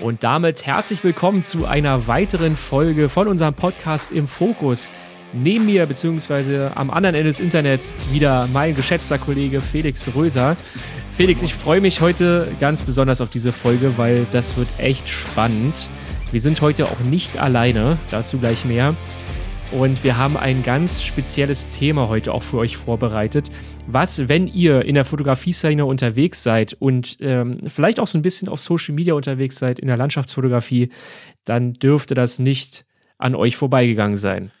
Und damit herzlich willkommen zu einer weiteren Folge von unserem Podcast im Fokus. Neben mir, beziehungsweise am anderen Ende des Internets, wieder mein geschätzter Kollege Felix Röser. Felix, ich freue mich heute ganz besonders auf diese Folge, weil das wird echt spannend. Wir sind heute auch nicht alleine, dazu gleich mehr. Und wir haben ein ganz spezielles Thema heute auch für euch vorbereitet. Was, wenn ihr in der Fotografie-Szene unterwegs seid und ähm, vielleicht auch so ein bisschen auf Social Media unterwegs seid in der Landschaftsfotografie, dann dürfte das nicht an euch vorbeigegangen sein.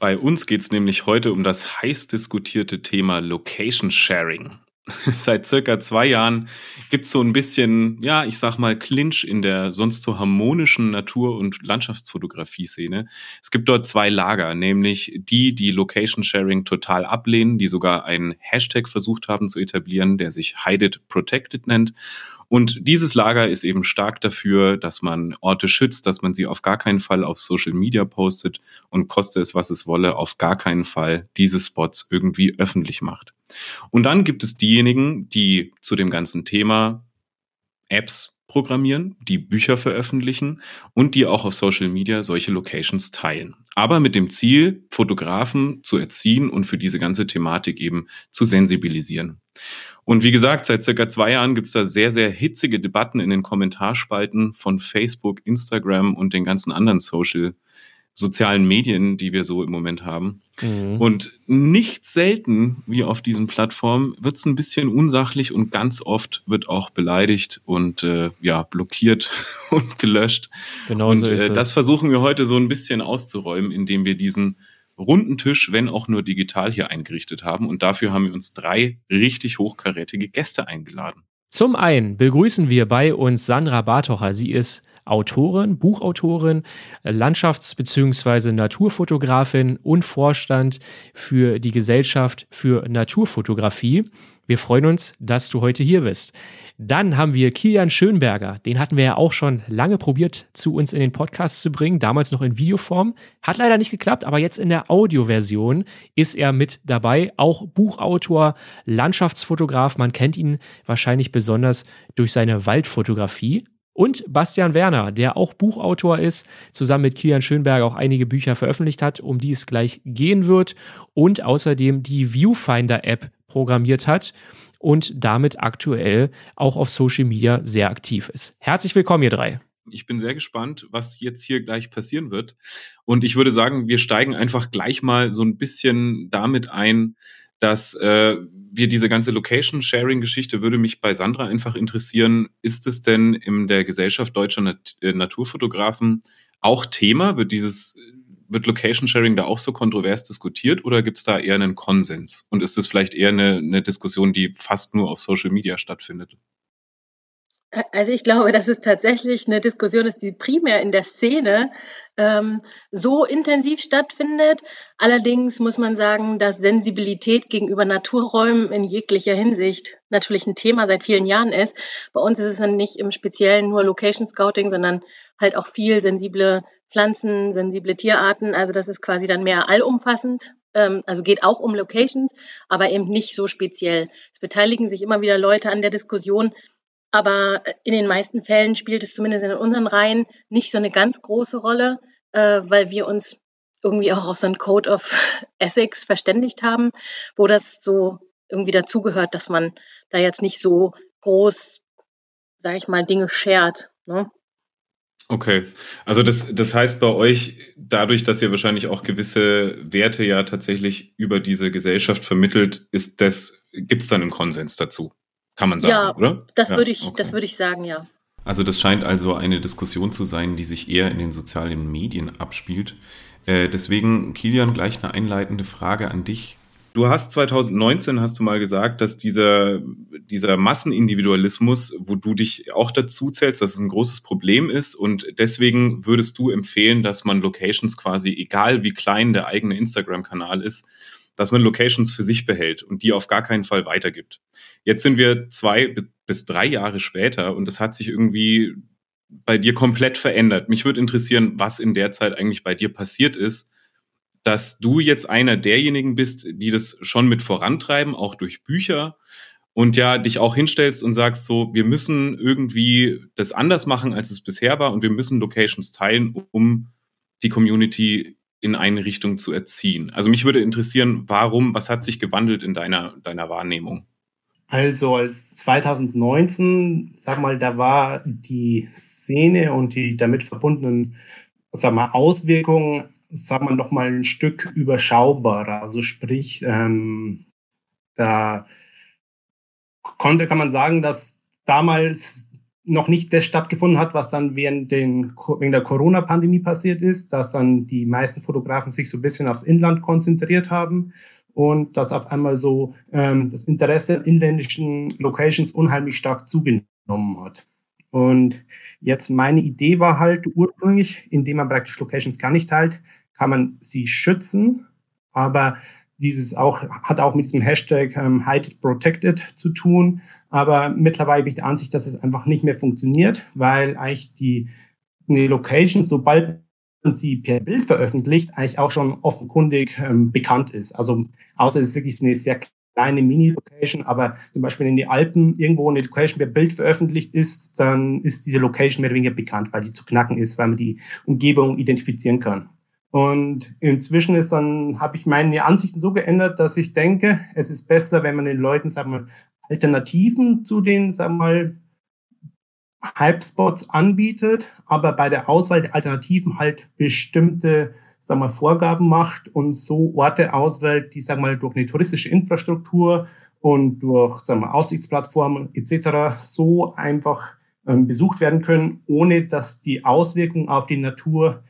Bei uns geht es nämlich heute um das heiß diskutierte Thema Location Sharing. Seit circa zwei Jahren gibt es so ein bisschen, ja, ich sag mal, Clinch in der sonst so harmonischen Natur- und Landschaftsfotografie-Szene. Es gibt dort zwei Lager, nämlich die, die Location Sharing total ablehnen, die sogar einen Hashtag versucht haben zu etablieren, der sich Hide It Protected nennt. Und dieses Lager ist eben stark dafür, dass man Orte schützt, dass man sie auf gar keinen Fall auf Social Media postet und koste es, was es wolle, auf gar keinen Fall diese Spots irgendwie öffentlich macht. Und dann gibt es diejenigen, die zu dem ganzen Thema Apps programmieren, die Bücher veröffentlichen und die auch auf Social Media solche Locations teilen. Aber mit dem Ziel, Fotografen zu erziehen und für diese ganze Thematik eben zu sensibilisieren. Und wie gesagt, seit circa zwei Jahren gibt es da sehr, sehr hitzige Debatten in den Kommentarspalten von Facebook, Instagram und den ganzen anderen Social sozialen Medien, die wir so im Moment haben. Mhm. Und nicht selten, wie auf diesen Plattformen, wird es ein bisschen unsachlich und ganz oft wird auch beleidigt und äh, ja, blockiert und gelöscht. Genau und so äh, das versuchen wir heute so ein bisschen auszuräumen, indem wir diesen runden Tisch, wenn auch nur digital hier eingerichtet haben. Und dafür haben wir uns drei richtig hochkarätige Gäste eingeladen. Zum einen begrüßen wir bei uns Sandra Bartocher. Sie ist Autorin, Buchautorin, Landschafts- bzw. Naturfotografin und Vorstand für die Gesellschaft für Naturfotografie. Wir freuen uns, dass du heute hier bist. Dann haben wir Kilian Schönberger. Den hatten wir ja auch schon lange probiert, zu uns in den Podcast zu bringen. Damals noch in Videoform. Hat leider nicht geklappt, aber jetzt in der Audioversion ist er mit dabei. Auch Buchautor, Landschaftsfotograf. Man kennt ihn wahrscheinlich besonders durch seine Waldfotografie. Und Bastian Werner, der auch Buchautor ist, zusammen mit Kilian Schönberger auch einige Bücher veröffentlicht hat, um die es gleich gehen wird. Und außerdem die Viewfinder-App programmiert hat und damit aktuell auch auf Social Media sehr aktiv ist. Herzlich willkommen, ihr drei. Ich bin sehr gespannt, was jetzt hier gleich passieren wird. Und ich würde sagen, wir steigen einfach gleich mal so ein bisschen damit ein, dass äh, wir diese ganze Location-Sharing-Geschichte würde mich bei Sandra einfach interessieren. Ist es denn in der Gesellschaft deutscher Nat äh, Naturfotografen auch Thema? Wird dieses wird Location Sharing da auch so kontrovers diskutiert oder gibt es da eher einen Konsens? Und ist es vielleicht eher eine, eine Diskussion, die fast nur auf Social Media stattfindet? Also ich glaube, dass es tatsächlich eine Diskussion ist, die primär in der Szene ähm, so intensiv stattfindet. Allerdings muss man sagen, dass Sensibilität gegenüber Naturräumen in jeglicher Hinsicht natürlich ein Thema seit vielen Jahren ist. Bei uns ist es dann nicht im Speziellen nur Location Scouting, sondern halt auch viel sensible Pflanzen, sensible Tierarten. Also das ist quasi dann mehr allumfassend. Ähm, also geht auch um Locations, aber eben nicht so speziell. Es beteiligen sich immer wieder Leute an der Diskussion, aber in den meisten Fällen spielt es zumindest in unseren Reihen nicht so eine ganz große Rolle, äh, weil wir uns irgendwie auch auf so einen Code of Ethics verständigt haben, wo das so irgendwie dazugehört, dass man da jetzt nicht so groß, sage ich mal, Dinge schert. Ne? Okay, also das, das heißt bei euch, dadurch, dass ihr wahrscheinlich auch gewisse Werte ja tatsächlich über diese Gesellschaft vermittelt, ist das, gibt es dann einen Konsens dazu? Kann man sagen, ja, oder? Das ja, würde ich, okay. das würde ich sagen, ja. Also das scheint also eine Diskussion zu sein, die sich eher in den sozialen Medien abspielt. Äh, deswegen, Kilian, gleich eine einleitende Frage an dich. Du hast 2019, hast du mal gesagt, dass dieser, dieser Massenindividualismus, wo du dich auch dazu zählst, dass es ein großes Problem ist und deswegen würdest du empfehlen, dass man Locations quasi, egal wie klein der eigene Instagram-Kanal ist, dass man Locations für sich behält und die auf gar keinen Fall weitergibt. Jetzt sind wir zwei bis drei Jahre später und das hat sich irgendwie bei dir komplett verändert. Mich würde interessieren, was in der Zeit eigentlich bei dir passiert ist, dass du jetzt einer derjenigen bist, die das schon mit vorantreiben, auch durch Bücher und ja dich auch hinstellst und sagst so, wir müssen irgendwie das anders machen, als es bisher war und wir müssen Locations teilen, um die Community in eine Richtung zu erziehen. Also mich würde interessieren, warum, was hat sich gewandelt in deiner, deiner Wahrnehmung? Also als 2019, sag mal, da war die Szene und die damit verbundenen, sag mal, Auswirkungen, sag mal, noch mal ein Stück überschaubarer. Also sprich, ähm, da konnte, kann man sagen, dass damals noch nicht das stattgefunden hat, was dann während, den, während der Corona-Pandemie passiert ist, dass dann die meisten Fotografen sich so ein bisschen aufs Inland konzentriert haben und dass auf einmal so ähm, das Interesse an inländischen Locations unheimlich stark zugenommen hat. Und jetzt meine Idee war halt ursprünglich, indem man praktisch Locations gar nicht teilt, kann man sie schützen, aber dieses auch, hat auch mit diesem Hashtag ähm, Hide Protected zu tun. Aber mittlerweile bin ich der Ansicht, dass es einfach nicht mehr funktioniert, weil eigentlich die, die Location, sobald man sie per Bild veröffentlicht, eigentlich auch schon offenkundig ähm, bekannt ist. Also außer es ist wirklich eine sehr kleine Mini-Location, aber zum Beispiel in die Alpen irgendwo eine Location per Bild veröffentlicht ist, dann ist diese Location mehr oder weniger bekannt, weil die zu knacken ist, weil man die Umgebung identifizieren kann. Und inzwischen ist dann, habe ich meine Ansichten so geändert, dass ich denke, es ist besser, wenn man den Leuten, sagen wir, Alternativen zu den, sagen wir mal, Hype-Spots anbietet, aber bei der Auswahl der Alternativen halt bestimmte, sagen wir, Vorgaben macht und so Orte auswählt, die, sagen wir, durch eine touristische Infrastruktur und durch, sagen wir, Aussichtsplattformen etc. so einfach ähm, besucht werden können, ohne dass die Auswirkungen auf die Natur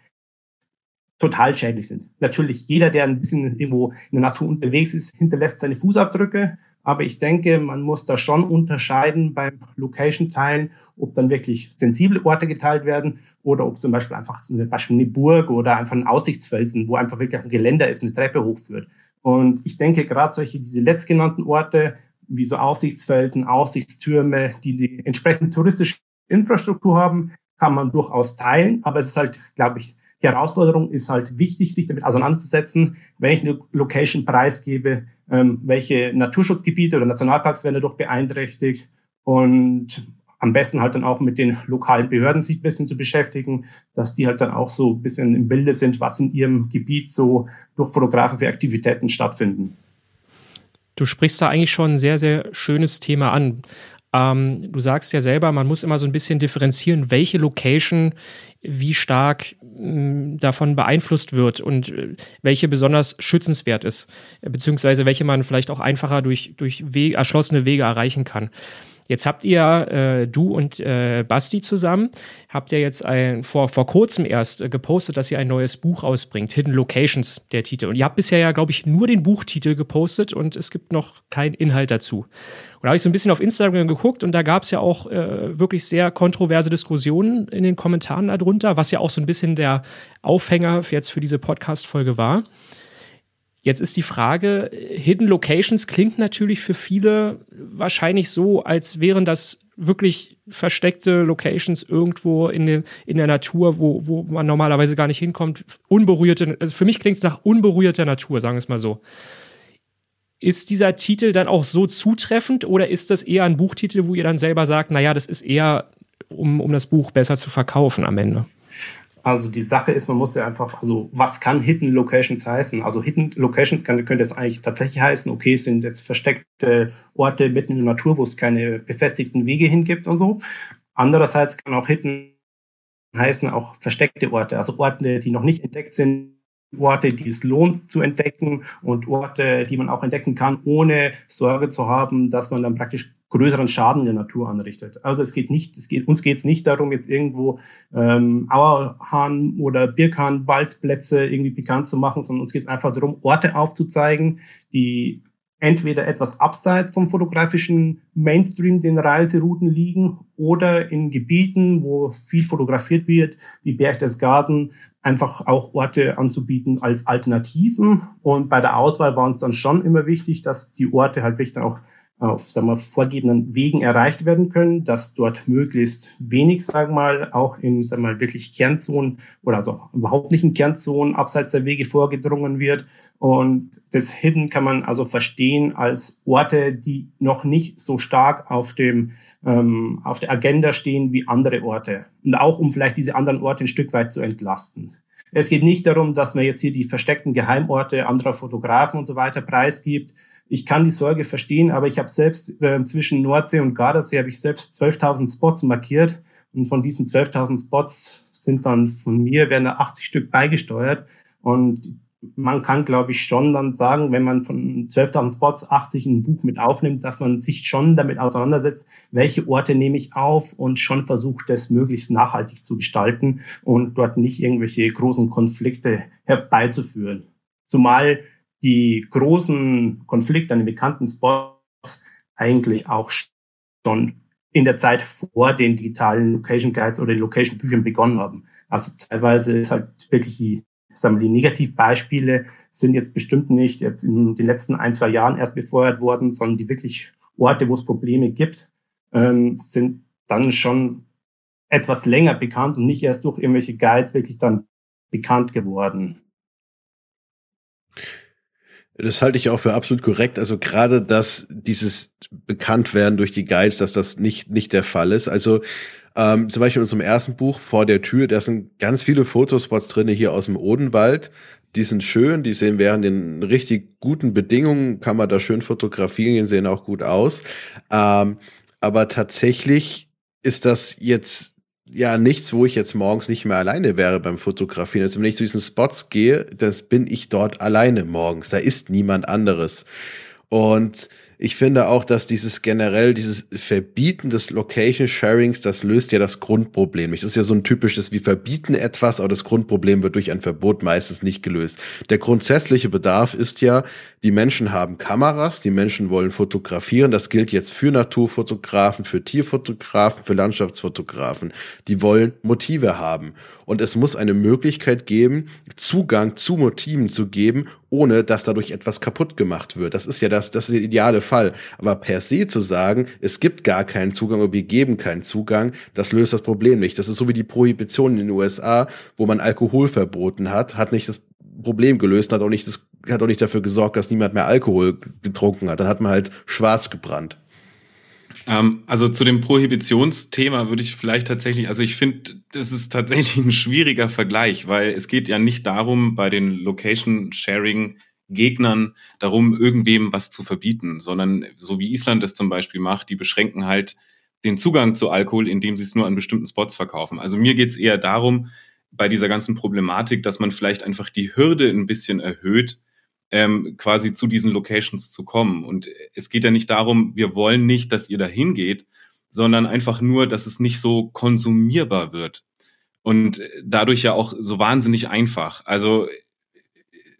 total schädlich sind. Natürlich, jeder, der ein bisschen irgendwo in der Natur unterwegs ist, hinterlässt seine Fußabdrücke. Aber ich denke, man muss da schon unterscheiden beim Location-Teilen, ob dann wirklich sensible Orte geteilt werden oder ob zum Beispiel einfach zum Beispiel eine Burg oder einfach ein Aussichtsfelsen, wo einfach wirklich ein Geländer ist, eine Treppe hochführt. Und ich denke, gerade solche, diese letztgenannten Orte, wie so Aussichtsfelsen, Aussichtstürme, die die entsprechende touristische Infrastruktur haben, kann man durchaus teilen. Aber es ist halt, glaube ich, die Herausforderung ist halt wichtig, sich damit auseinanderzusetzen, wenn Location preisgebe, ähm, welche Naturschutzgebiete oder Nationalparks werden dadurch beeinträchtigt und am besten halt dann auch mit den lokalen Behörden sich ein bisschen zu beschäftigen, dass die halt dann auch so ein bisschen im Bilde sind, was in ihrem Gebiet so durch Fotografen für Aktivitäten stattfinden. Du sprichst da eigentlich schon ein sehr, sehr schönes Thema an. Ähm, du sagst ja selber, man muss immer so ein bisschen differenzieren, welche Location wie stark davon beeinflusst wird und äh, welche besonders schützenswert ist, beziehungsweise welche man vielleicht auch einfacher durch, durch Wege, erschlossene Wege erreichen kann. Jetzt habt ihr, äh, du und äh, Basti zusammen, habt ihr jetzt ein, vor, vor kurzem erst äh, gepostet, dass ihr ein neues Buch ausbringt, Hidden Locations, der Titel. Und ihr habt bisher ja, glaube ich, nur den Buchtitel gepostet und es gibt noch keinen Inhalt dazu. Und da habe ich so ein bisschen auf Instagram geguckt und da gab es ja auch äh, wirklich sehr kontroverse Diskussionen in den Kommentaren darunter, was ja auch so ein bisschen der Aufhänger jetzt für diese Podcast-Folge war. Jetzt ist die Frage, Hidden Locations klingt natürlich für viele wahrscheinlich so, als wären das wirklich versteckte Locations irgendwo in, den, in der Natur, wo, wo man normalerweise gar nicht hinkommt. Unberührte, also für mich klingt es nach unberührter Natur, sagen wir es mal so. Ist dieser Titel dann auch so zutreffend oder ist das eher ein Buchtitel, wo ihr dann selber sagt, naja, das ist eher, um, um das Buch besser zu verkaufen am Ende? Also die Sache ist, man muss ja einfach, also was kann Hidden Locations heißen? Also Hidden Locations kann, könnte es eigentlich tatsächlich heißen, okay, es sind jetzt versteckte Orte mitten in der Natur, wo es keine befestigten Wege hingibt und so. Andererseits kann auch Hidden heißen auch versteckte Orte, also Orte, die noch nicht entdeckt sind, Orte, die es lohnt zu entdecken und Orte, die man auch entdecken kann, ohne Sorge zu haben, dass man dann praktisch größeren Schaden der Natur anrichtet. Also es geht nicht, es geht, uns geht es nicht darum, jetzt irgendwo ähm, Auerhahn oder Birkhahn-Balzplätze irgendwie bekannt zu machen, sondern uns geht es einfach darum, Orte aufzuzeigen, die entweder etwas abseits vom fotografischen Mainstream den Reiserouten liegen oder in Gebieten, wo viel fotografiert wird, wie Berchtesgaden, einfach auch Orte anzubieten als Alternativen. Und bei der Auswahl war uns dann schon immer wichtig, dass die Orte halt wirklich dann auch auf sagen wir, vorgegebenen Wegen erreicht werden können, dass dort möglichst wenig, sagen wir mal, auch in sagen wir wirklich Kernzonen oder also überhaupt nicht in Kernzonen abseits der Wege vorgedrungen wird. Und das Hidden kann man also verstehen als Orte, die noch nicht so stark auf dem ähm, auf der Agenda stehen wie andere Orte und auch um vielleicht diese anderen Orte ein Stück weit zu entlasten. Es geht nicht darum, dass man jetzt hier die versteckten Geheimorte anderer Fotografen und so weiter preisgibt, ich kann die Sorge verstehen, aber ich habe selbst äh, zwischen Nordsee und Gardasee habe ich selbst 12.000 Spots markiert und von diesen 12.000 Spots sind dann von mir werden da 80 Stück beigesteuert und man kann, glaube ich, schon dann sagen, wenn man von 12.000 Spots 80 in ein Buch mit aufnimmt, dass man sich schon damit auseinandersetzt, welche Orte nehme ich auf und schon versucht, das möglichst nachhaltig zu gestalten und dort nicht irgendwelche großen Konflikte herbeizuführen. Zumal die großen Konflikte an den bekannten Spots eigentlich auch schon in der Zeit vor den digitalen Location Guides oder den Location Büchern begonnen haben. Also teilweise ist halt wirklich die, sagen wir, die Negativbeispiele sind jetzt bestimmt nicht jetzt in den letzten ein, zwei Jahren erst befeuert worden, sondern die wirklich Orte, wo es Probleme gibt, ähm, sind dann schon etwas länger bekannt und nicht erst durch irgendwelche Guides wirklich dann bekannt geworden. Das halte ich auch für absolut korrekt. Also gerade, dass dieses Bekanntwerden durch die Guides, dass das nicht, nicht der Fall ist. Also ähm, zum Beispiel in unserem ersten Buch Vor der Tür, da sind ganz viele Fotospots drinne hier aus dem Odenwald. Die sind schön, die sehen während den richtig guten Bedingungen, kann man da schön fotografieren, sehen auch gut aus. Ähm, aber tatsächlich ist das jetzt ja nichts, wo ich jetzt morgens nicht mehr alleine wäre beim Fotografieren. Also wenn ich zu diesen Spots gehe, dann bin ich dort alleine morgens. Da ist niemand anderes. Und ich finde auch, dass dieses generell, dieses Verbieten des Location Sharings, das löst ja das Grundproblem nicht. Das ist ja so ein typisches, wir verbieten etwas, aber das Grundproblem wird durch ein Verbot meistens nicht gelöst. Der grundsätzliche Bedarf ist ja, die Menschen haben Kameras, die Menschen wollen fotografieren. Das gilt jetzt für Naturfotografen, für Tierfotografen, für Landschaftsfotografen. Die wollen Motive haben. Und es muss eine Möglichkeit geben, Zugang zu Motiven zu geben, ohne dass dadurch etwas kaputt gemacht wird. Das ist ja das, das ist der ideale Fall. Aber per se zu sagen, es gibt gar keinen Zugang oder wir geben keinen Zugang, das löst das Problem nicht. Das ist so wie die Prohibition in den USA, wo man Alkohol verboten hat, hat nicht das Problem gelöst, hat auch nicht das, hat auch nicht dafür gesorgt, dass niemand mehr Alkohol getrunken hat. Dann hat man halt schwarz gebrannt. Ähm, also zu dem Prohibitionsthema würde ich vielleicht tatsächlich, also ich finde, das ist tatsächlich ein schwieriger Vergleich, weil es geht ja nicht darum, bei den Location Sharing Gegnern darum, irgendwem was zu verbieten, sondern so wie Island es zum Beispiel macht, die beschränken halt den Zugang zu Alkohol, indem sie es nur an bestimmten Spots verkaufen. Also mir geht es eher darum, bei dieser ganzen Problematik, dass man vielleicht einfach die Hürde ein bisschen erhöht, ähm, quasi zu diesen Locations zu kommen. Und es geht ja nicht darum, wir wollen nicht, dass ihr da hingeht, sondern einfach nur, dass es nicht so konsumierbar wird. Und dadurch ja auch so wahnsinnig einfach. Also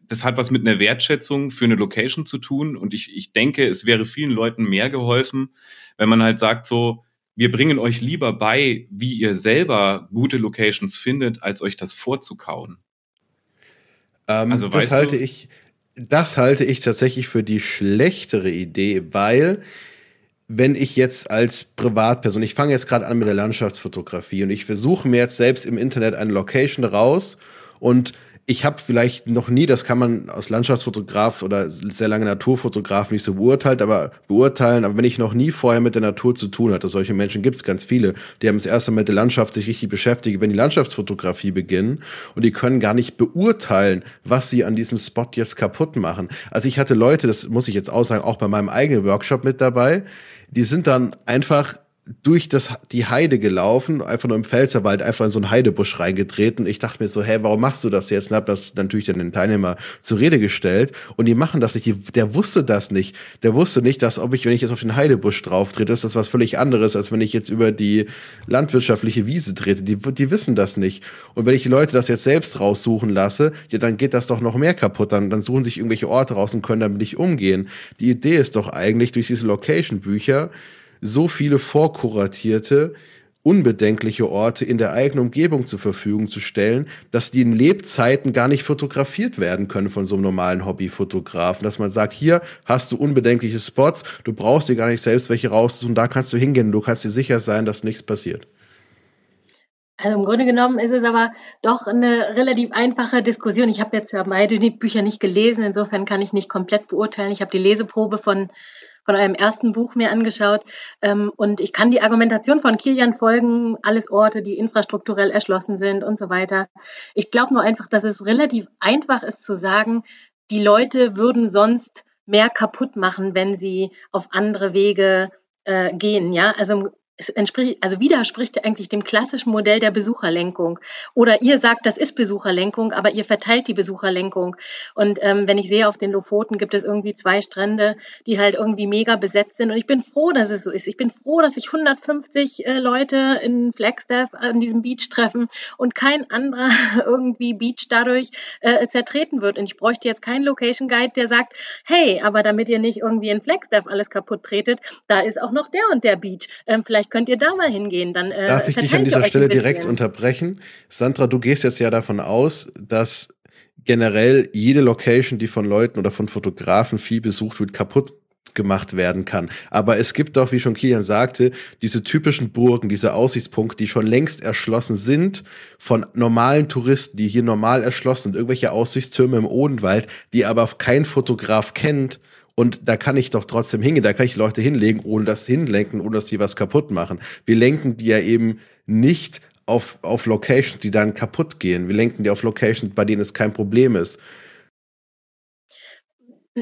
das hat was mit einer Wertschätzung für eine Location zu tun. Und ich, ich denke, es wäre vielen Leuten mehr geholfen, wenn man halt sagt so, wir bringen euch lieber bei, wie ihr selber gute Locations findet, als euch das vorzukauen. Ähm, also, das halte du? ich, das halte ich tatsächlich für die schlechtere Idee, weil wenn ich jetzt als Privatperson, ich fange jetzt gerade an mit der Landschaftsfotografie und ich versuche mir jetzt selbst im Internet eine Location raus und ich habe vielleicht noch nie, das kann man aus Landschaftsfotograf oder sehr lange Naturfotograf nicht so beurteilt, aber beurteilen, aber wenn ich noch nie vorher mit der Natur zu tun hatte, solche Menschen gibt es ganz viele, die haben das erste Mal mit der Landschaft sich richtig beschäftigt, wenn die Landschaftsfotografie beginnen und die können gar nicht beurteilen, was sie an diesem Spot jetzt kaputt machen. Also ich hatte Leute, das muss ich jetzt auch sagen, auch bei meinem eigenen Workshop mit dabei, die sind dann einfach durch das, die Heide gelaufen, einfach nur im Pfälzerwald, einfach in so einen Heidebusch reingetreten. Ich dachte mir so, hä, warum machst du das jetzt? Und hab das natürlich dann den Teilnehmer zur Rede gestellt. Und die machen das nicht. Der wusste das nicht. Der wusste nicht, dass, ob ich, wenn ich jetzt auf den Heidebusch drauf trete, ist das was völlig anderes, als wenn ich jetzt über die landwirtschaftliche Wiese trete. Die, die wissen das nicht. Und wenn ich die Leute das jetzt selbst raussuchen lasse, ja, dann geht das doch noch mehr kaputt. Dann, dann suchen sich irgendwelche Orte raus und können damit nicht umgehen. Die Idee ist doch eigentlich durch diese Location-Bücher, so viele vorkuratierte, unbedenkliche Orte in der eigenen Umgebung zur Verfügung zu stellen, dass die in Lebzeiten gar nicht fotografiert werden können von so einem normalen Hobbyfotografen. Dass man sagt, hier hast du unbedenkliche Spots, du brauchst dir gar nicht selbst welche rauszusuchen, da kannst du hingehen, du kannst dir sicher sein, dass nichts passiert. Also im Grunde genommen ist es aber doch eine relativ einfache Diskussion. Ich habe jetzt ja beide Bücher nicht gelesen, insofern kann ich nicht komplett beurteilen. Ich habe die Leseprobe von von eurem ersten Buch mir angeschaut. Ähm, und ich kann die Argumentation von Kilian folgen, alles Orte, die infrastrukturell erschlossen sind und so weiter. Ich glaube nur einfach, dass es relativ einfach ist zu sagen, die Leute würden sonst mehr kaputt machen, wenn sie auf andere Wege äh, gehen. Ja, also es entspricht, also widerspricht eigentlich dem klassischen Modell der Besucherlenkung. Oder ihr sagt, das ist Besucherlenkung, aber ihr verteilt die Besucherlenkung. Und ähm, wenn ich sehe, auf den Lofoten gibt es irgendwie zwei Strände, die halt irgendwie mega besetzt sind. Und ich bin froh, dass es so ist. Ich bin froh, dass sich 150 äh, Leute in Flagstaff an diesem Beach treffen und kein anderer irgendwie Beach dadurch äh, zertreten wird. Und ich bräuchte jetzt keinen Location Guide, der sagt, hey, aber damit ihr nicht irgendwie in Flagstaff alles kaputt tretet, da ist auch noch der und der Beach. Ähm, vielleicht vielleicht könnt ihr da mal hingehen. Dann, äh, Darf ich dich an dieser Stelle direkt unterbrechen? Sandra, du gehst jetzt ja davon aus, dass generell jede Location, die von Leuten oder von Fotografen viel besucht wird, kaputt gemacht werden kann. Aber es gibt doch, wie schon Kilian sagte, diese typischen Burgen, diese Aussichtspunkte, die schon längst erschlossen sind von normalen Touristen, die hier normal erschlossen sind, irgendwelche Aussichtstürme im Odenwald, die aber kein Fotograf kennt und da kann ich doch trotzdem hingehen, da kann ich Leute hinlegen, ohne das hinlenken, ohne dass die was kaputt machen. Wir lenken die ja eben nicht auf, auf Locations, die dann kaputt gehen. Wir lenken die auf Locations, bei denen es kein Problem ist.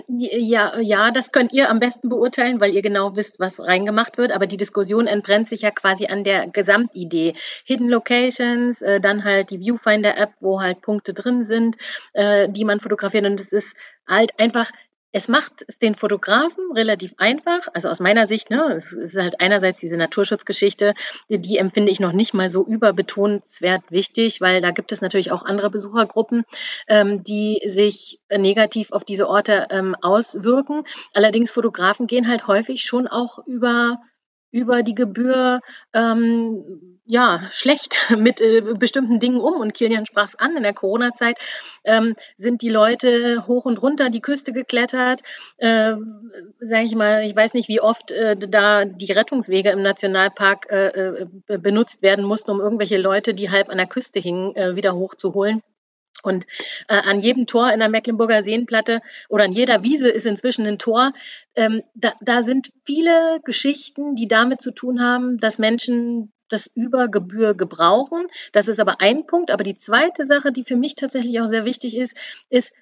Ja, ja, das könnt ihr am besten beurteilen, weil ihr genau wisst, was reingemacht wird. Aber die Diskussion entbrennt sich ja quasi an der Gesamtidee. Hidden Locations, äh, dann halt die Viewfinder-App, wo halt Punkte drin sind, äh, die man fotografiert. Und es ist halt einfach es macht es den Fotografen relativ einfach, also aus meiner Sicht, ne, es ist halt einerseits diese Naturschutzgeschichte, die, die empfinde ich noch nicht mal so überbetonenswert wichtig, weil da gibt es natürlich auch andere Besuchergruppen, ähm, die sich negativ auf diese Orte ähm, auswirken. Allerdings Fotografen gehen halt häufig schon auch über über die Gebühr ähm, ja schlecht mit äh, bestimmten Dingen um. Und Kilian sprach es an, in der Corona-Zeit ähm, sind die Leute hoch und runter die Küste geklettert. Äh, Sage ich mal, ich weiß nicht, wie oft äh, da die Rettungswege im Nationalpark äh, äh benutzt werden mussten, um irgendwelche Leute, die halb an der Küste hingen, äh, wieder hochzuholen. Und äh, an jedem Tor in der Mecklenburger Seenplatte oder an jeder Wiese ist inzwischen ein Tor. Ähm, da, da sind viele Geschichten, die damit zu tun haben, dass Menschen das über Gebühr gebrauchen. Das ist aber ein Punkt. Aber die zweite Sache, die für mich tatsächlich auch sehr wichtig ist, ist,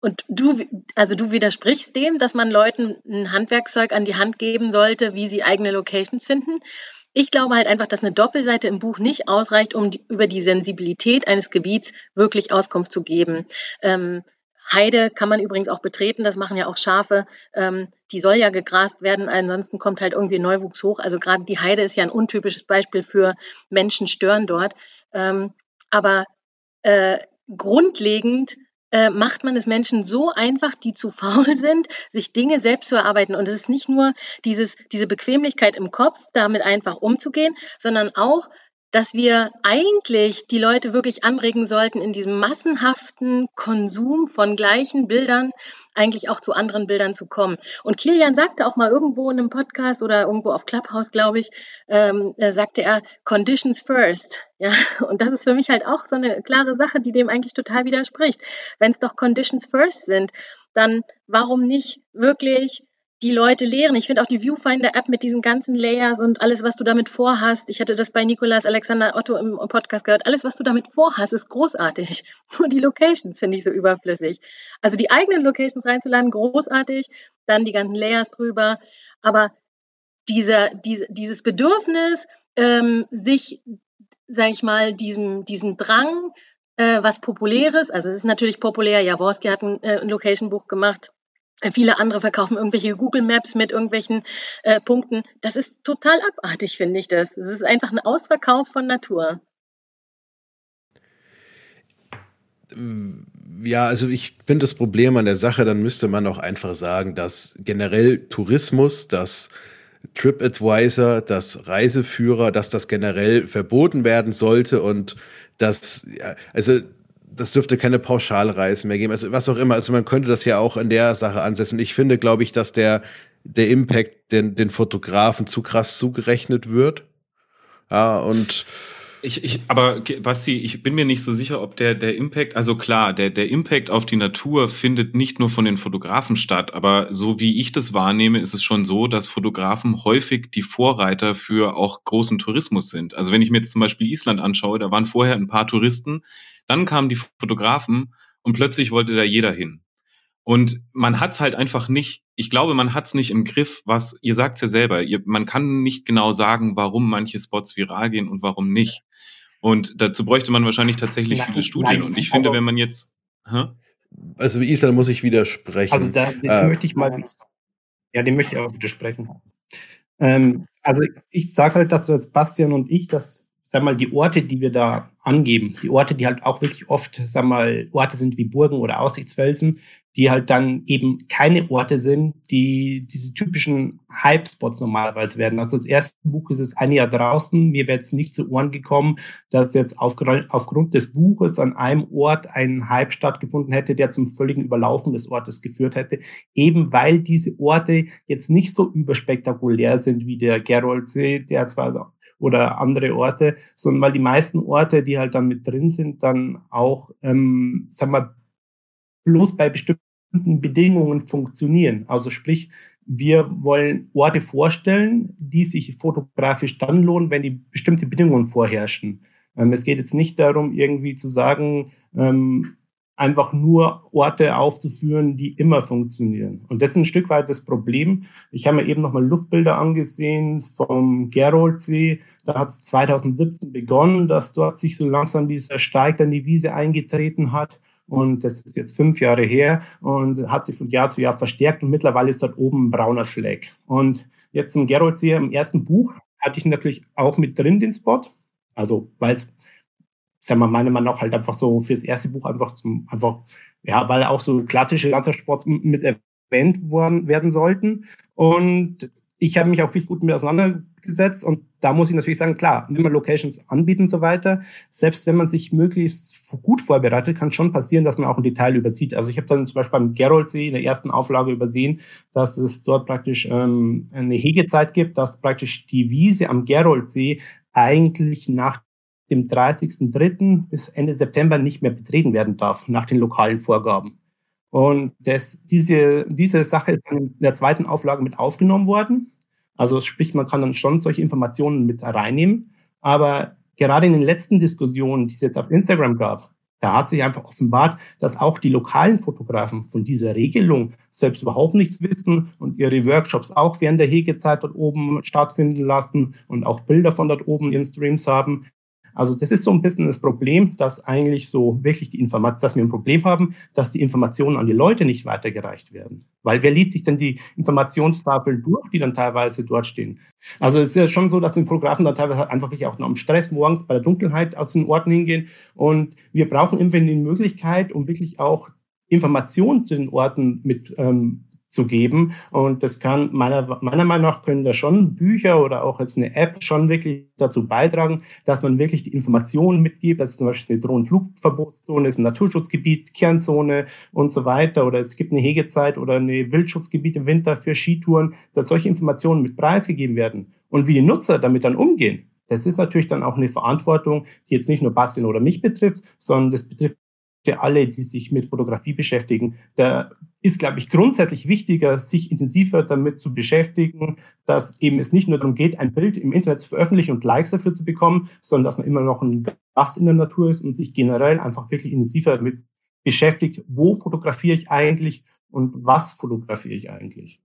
und du, also du widersprichst dem, dass man Leuten ein Handwerkzeug an die Hand geben sollte, wie sie eigene Locations finden. Ich glaube halt einfach, dass eine Doppelseite im Buch nicht ausreicht, um die, über die Sensibilität eines Gebiets wirklich Auskunft zu geben. Ähm, Heide kann man übrigens auch betreten, das machen ja auch Schafe. Ähm, die soll ja gegrast werden, ansonsten kommt halt irgendwie Neuwuchs hoch. Also gerade die Heide ist ja ein untypisches Beispiel für Menschen stören dort. Ähm, aber äh, grundlegend äh, macht man es Menschen so einfach, die zu faul sind, sich Dinge selbst zu erarbeiten. Und es ist nicht nur dieses, diese Bequemlichkeit im Kopf, damit einfach umzugehen, sondern auch dass wir eigentlich die Leute wirklich anregen sollten, in diesem massenhaften Konsum von gleichen Bildern eigentlich auch zu anderen Bildern zu kommen. Und Kilian sagte auch mal irgendwo in einem Podcast oder irgendwo auf Clubhouse, glaube ich, ähm, sagte er, Conditions first. Ja, und das ist für mich halt auch so eine klare Sache, die dem eigentlich total widerspricht. Wenn es doch Conditions first sind, dann warum nicht wirklich die Leute lehren. Ich finde auch die Viewfinder-App mit diesen ganzen Layers und alles, was du damit vorhast. Ich hatte das bei Nikolas Alexander Otto im Podcast gehört. Alles, was du damit vorhast, ist großartig. Nur die Locations finde ich so überflüssig. Also die eigenen Locations reinzuladen, großartig. Dann die ganzen Layers drüber. Aber dieser, diese, dieses Bedürfnis, ähm, sich, sage ich mal, diesem, diesem Drang, äh, was Populäres, also es ist natürlich populär, Jaworski hat ein, äh, ein Location-Buch gemacht, Viele andere verkaufen irgendwelche Google Maps mit irgendwelchen äh, Punkten. Das ist total abartig, finde ich das. Es ist einfach ein Ausverkauf von Natur. Ja, also ich finde das Problem an der Sache, dann müsste man auch einfach sagen, dass generell Tourismus, dass TripAdvisor, dass Reiseführer, dass das generell verboten werden sollte und dass, also das dürfte keine Pauschalreisen mehr geben, also was auch immer. Also man könnte das ja auch in der Sache ansetzen. Ich finde, glaube ich, dass der, der Impact den, den Fotografen zu krass zugerechnet wird. Ja, und ich, ich, aber Basti, ich bin mir nicht so sicher, ob der, der Impact, also klar, der, der Impact auf die Natur findet nicht nur von den Fotografen statt, aber so wie ich das wahrnehme, ist es schon so, dass Fotografen häufig die Vorreiter für auch großen Tourismus sind. Also wenn ich mir jetzt zum Beispiel Island anschaue, da waren vorher ein paar Touristen, dann kamen die Fotografen und plötzlich wollte da jeder hin. Und man hat's halt einfach nicht, ich glaube, man hat's nicht im Griff, was, ihr sagt's ja selber, ihr, man kann nicht genau sagen, warum manche Spots viral gehen und warum nicht. Und dazu bräuchte man wahrscheinlich tatsächlich nein, viele Studien. Nein, und ich finde, also, wenn man jetzt. Hä? Also Island muss ich widersprechen. Also da äh, möchte ich mal. Ja, dem möchte ich auch widersprechen. Ähm, also ich sage halt, dass Bastian und ich, dass, sag mal, die Orte, die wir da angeben, die Orte, die halt auch wirklich oft, sag mal, Orte sind wie Burgen oder Aussichtsfelsen, die halt dann eben keine Orte sind, die diese typischen Hype-Spots normalerweise werden. Also das erste Buch ist es ein Jahr draußen. Mir wäre jetzt nicht zu Ohren gekommen, dass jetzt aufgrund des Buches an einem Ort ein Hype stattgefunden hätte, der zum völligen Überlaufen des Ortes geführt hätte. Eben weil diese Orte jetzt nicht so überspektakulär sind wie der Geroldsee, der zwar oder andere Orte, sondern weil die meisten Orte, die halt dann mit drin sind, dann auch, ähm, sagen wir, bloß bei bestimmten Bedingungen funktionieren. Also sprich, wir wollen Orte vorstellen, die sich fotografisch dann lohnen, wenn die bestimmte Bedingungen vorherrschen. Ähm, es geht jetzt nicht darum, irgendwie zu sagen, ähm, einfach nur Orte aufzuführen, die immer funktionieren. Und das ist ein Stück weit das Problem. Ich habe mir eben nochmal Luftbilder angesehen vom Geroldsee. Da hat es 2017 begonnen, dass dort sich so langsam dieser Steig an die Wiese eingetreten hat. Und das ist jetzt fünf Jahre her und hat sich von Jahr zu Jahr verstärkt und mittlerweile ist dort oben ein brauner Fleck. Und jetzt zum Geroldsee im ersten Buch hatte ich natürlich auch mit drin den Spot. Also, weil es, sagen wir meiner Meinung nach halt einfach so fürs erste Buch einfach zum, einfach, ja, weil auch so klassische Landschaftssports mit erwähnt worden, werden sollten. Und ich habe mich auch viel gut mit auseinandergesetzt und da muss ich natürlich sagen, klar, wenn man Locations anbietet und so weiter, selbst wenn man sich möglichst gut vorbereitet, kann schon passieren, dass man auch ein Detail übersieht. Also ich habe dann zum Beispiel beim Geroldsee in der ersten Auflage übersehen, dass es dort praktisch ähm, eine Hegezeit gibt, dass praktisch die Wiese am Geroldsee eigentlich nach dem 30.03. bis Ende September nicht mehr betreten werden darf, nach den lokalen Vorgaben. Und das, diese, diese Sache ist dann in der zweiten Auflage mit aufgenommen worden. Also sprich, man kann dann schon solche Informationen mit reinnehmen. Aber gerade in den letzten Diskussionen, die es jetzt auf Instagram gab, da hat sich einfach offenbart, dass auch die lokalen Fotografen von dieser Regelung selbst überhaupt nichts wissen und ihre Workshops auch während der Hegezeit dort oben stattfinden lassen und auch Bilder von dort oben in Streams haben. Also das ist so ein bisschen das Problem, dass eigentlich so wirklich die Information, dass wir ein Problem haben, dass die Informationen an die Leute nicht weitergereicht werden. Weil wer liest sich denn die Informationstafeln durch, die dann teilweise dort stehen? Also es ist ja schon so, dass die Fotografen dann teilweise einfach wirklich auch noch im Stress morgens bei der Dunkelheit aus den Orten hingehen. Und wir brauchen irgendwie eine Möglichkeit, um wirklich auch Informationen zu den Orten mit ähm, zu geben. Und das kann meiner, meiner Meinung nach können da schon Bücher oder auch jetzt eine App schon wirklich dazu beitragen, dass man wirklich die Informationen mitgibt, dass zum Beispiel eine Drohnenflugverbotszone ist, ein Naturschutzgebiet, Kernzone und so weiter. Oder es gibt eine Hegezeit oder eine Wildschutzgebiet im Winter für Skitouren, dass solche Informationen mit preisgegeben werden. Und wie die Nutzer damit dann umgehen, das ist natürlich dann auch eine Verantwortung, die jetzt nicht nur Bastian oder mich betrifft, sondern das betrifft für alle, die sich mit Fotografie beschäftigen. Da ist, glaube ich, grundsätzlich wichtiger, sich intensiver damit zu beschäftigen, dass eben es nicht nur darum geht, ein Bild im Internet zu veröffentlichen und Likes dafür zu bekommen, sondern dass man immer noch ein Gast in der Natur ist und sich generell einfach wirklich intensiver damit beschäftigt, wo fotografiere ich eigentlich und was fotografiere ich eigentlich.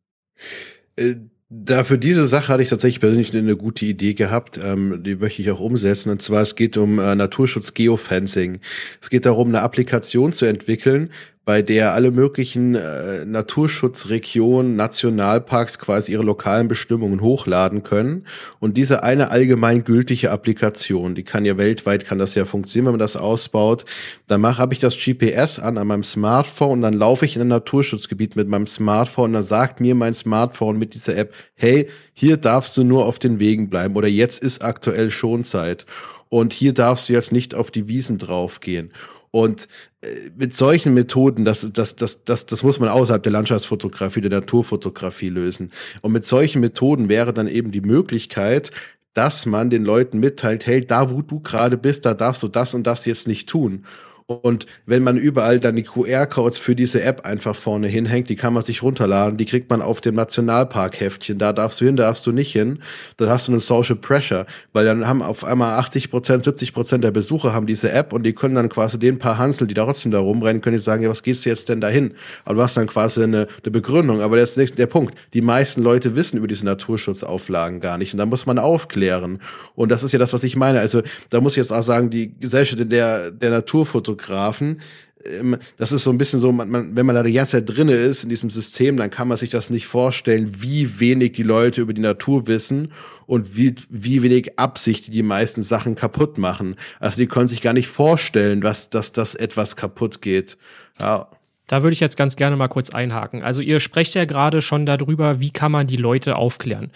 Äh da für diese Sache hatte ich tatsächlich persönlich eine gute Idee gehabt, ähm, die möchte ich auch umsetzen. Und zwar, es geht um äh, Naturschutz Geofencing. Es geht darum, eine Applikation zu entwickeln, bei der alle möglichen äh, Naturschutzregionen, Nationalparks quasi ihre lokalen Bestimmungen hochladen können. Und diese eine allgemeingültige Applikation, die kann ja weltweit, kann das ja funktionieren, wenn man das ausbaut. Dann habe ich das GPS an an meinem Smartphone und dann laufe ich in ein Naturschutzgebiet mit meinem Smartphone und dann sagt mir mein Smartphone mit dieser App, hey, hier darfst du nur auf den Wegen bleiben oder jetzt ist aktuell Schonzeit und hier darfst du jetzt nicht auf die Wiesen draufgehen. Und äh, mit solchen Methoden, das, das, das, das, das muss man außerhalb der Landschaftsfotografie, der Naturfotografie lösen. Und mit solchen Methoden wäre dann eben die Möglichkeit, dass man den Leuten mitteilt, hey, da wo du gerade bist, da darfst du das und das jetzt nicht tun. Und wenn man überall dann die QR-Codes für diese App einfach vorne hinhängt, die kann man sich runterladen, die kriegt man auf dem Nationalpark-Heftchen, da darfst du hin, da darfst du nicht hin, dann hast du eine Social Pressure, weil dann haben auf einmal 80 Prozent, 70 Prozent der Besucher haben diese App und die können dann quasi den paar Hansel, die da trotzdem da rumrennen, können die sagen, ja, was gehst du jetzt denn dahin? Aber du hast dann quasi eine, eine Begründung, aber das ist der Punkt. Die meisten Leute wissen über diese Naturschutzauflagen gar nicht und da muss man aufklären. Und das ist ja das, was ich meine. Also da muss ich jetzt auch sagen, die Gesellschaft der, der Naturfotografie Fotografen. Ähm, das ist so ein bisschen so, man, man, wenn man da die ganze Zeit drinne ist in diesem System, dann kann man sich das nicht vorstellen, wie wenig die Leute über die Natur wissen und wie, wie wenig Absicht die meisten Sachen kaputt machen. Also die können sich gar nicht vorstellen, was, dass das etwas kaputt geht. Ja. Da würde ich jetzt ganz gerne mal kurz einhaken. Also ihr sprecht ja gerade schon darüber, wie kann man die Leute aufklären.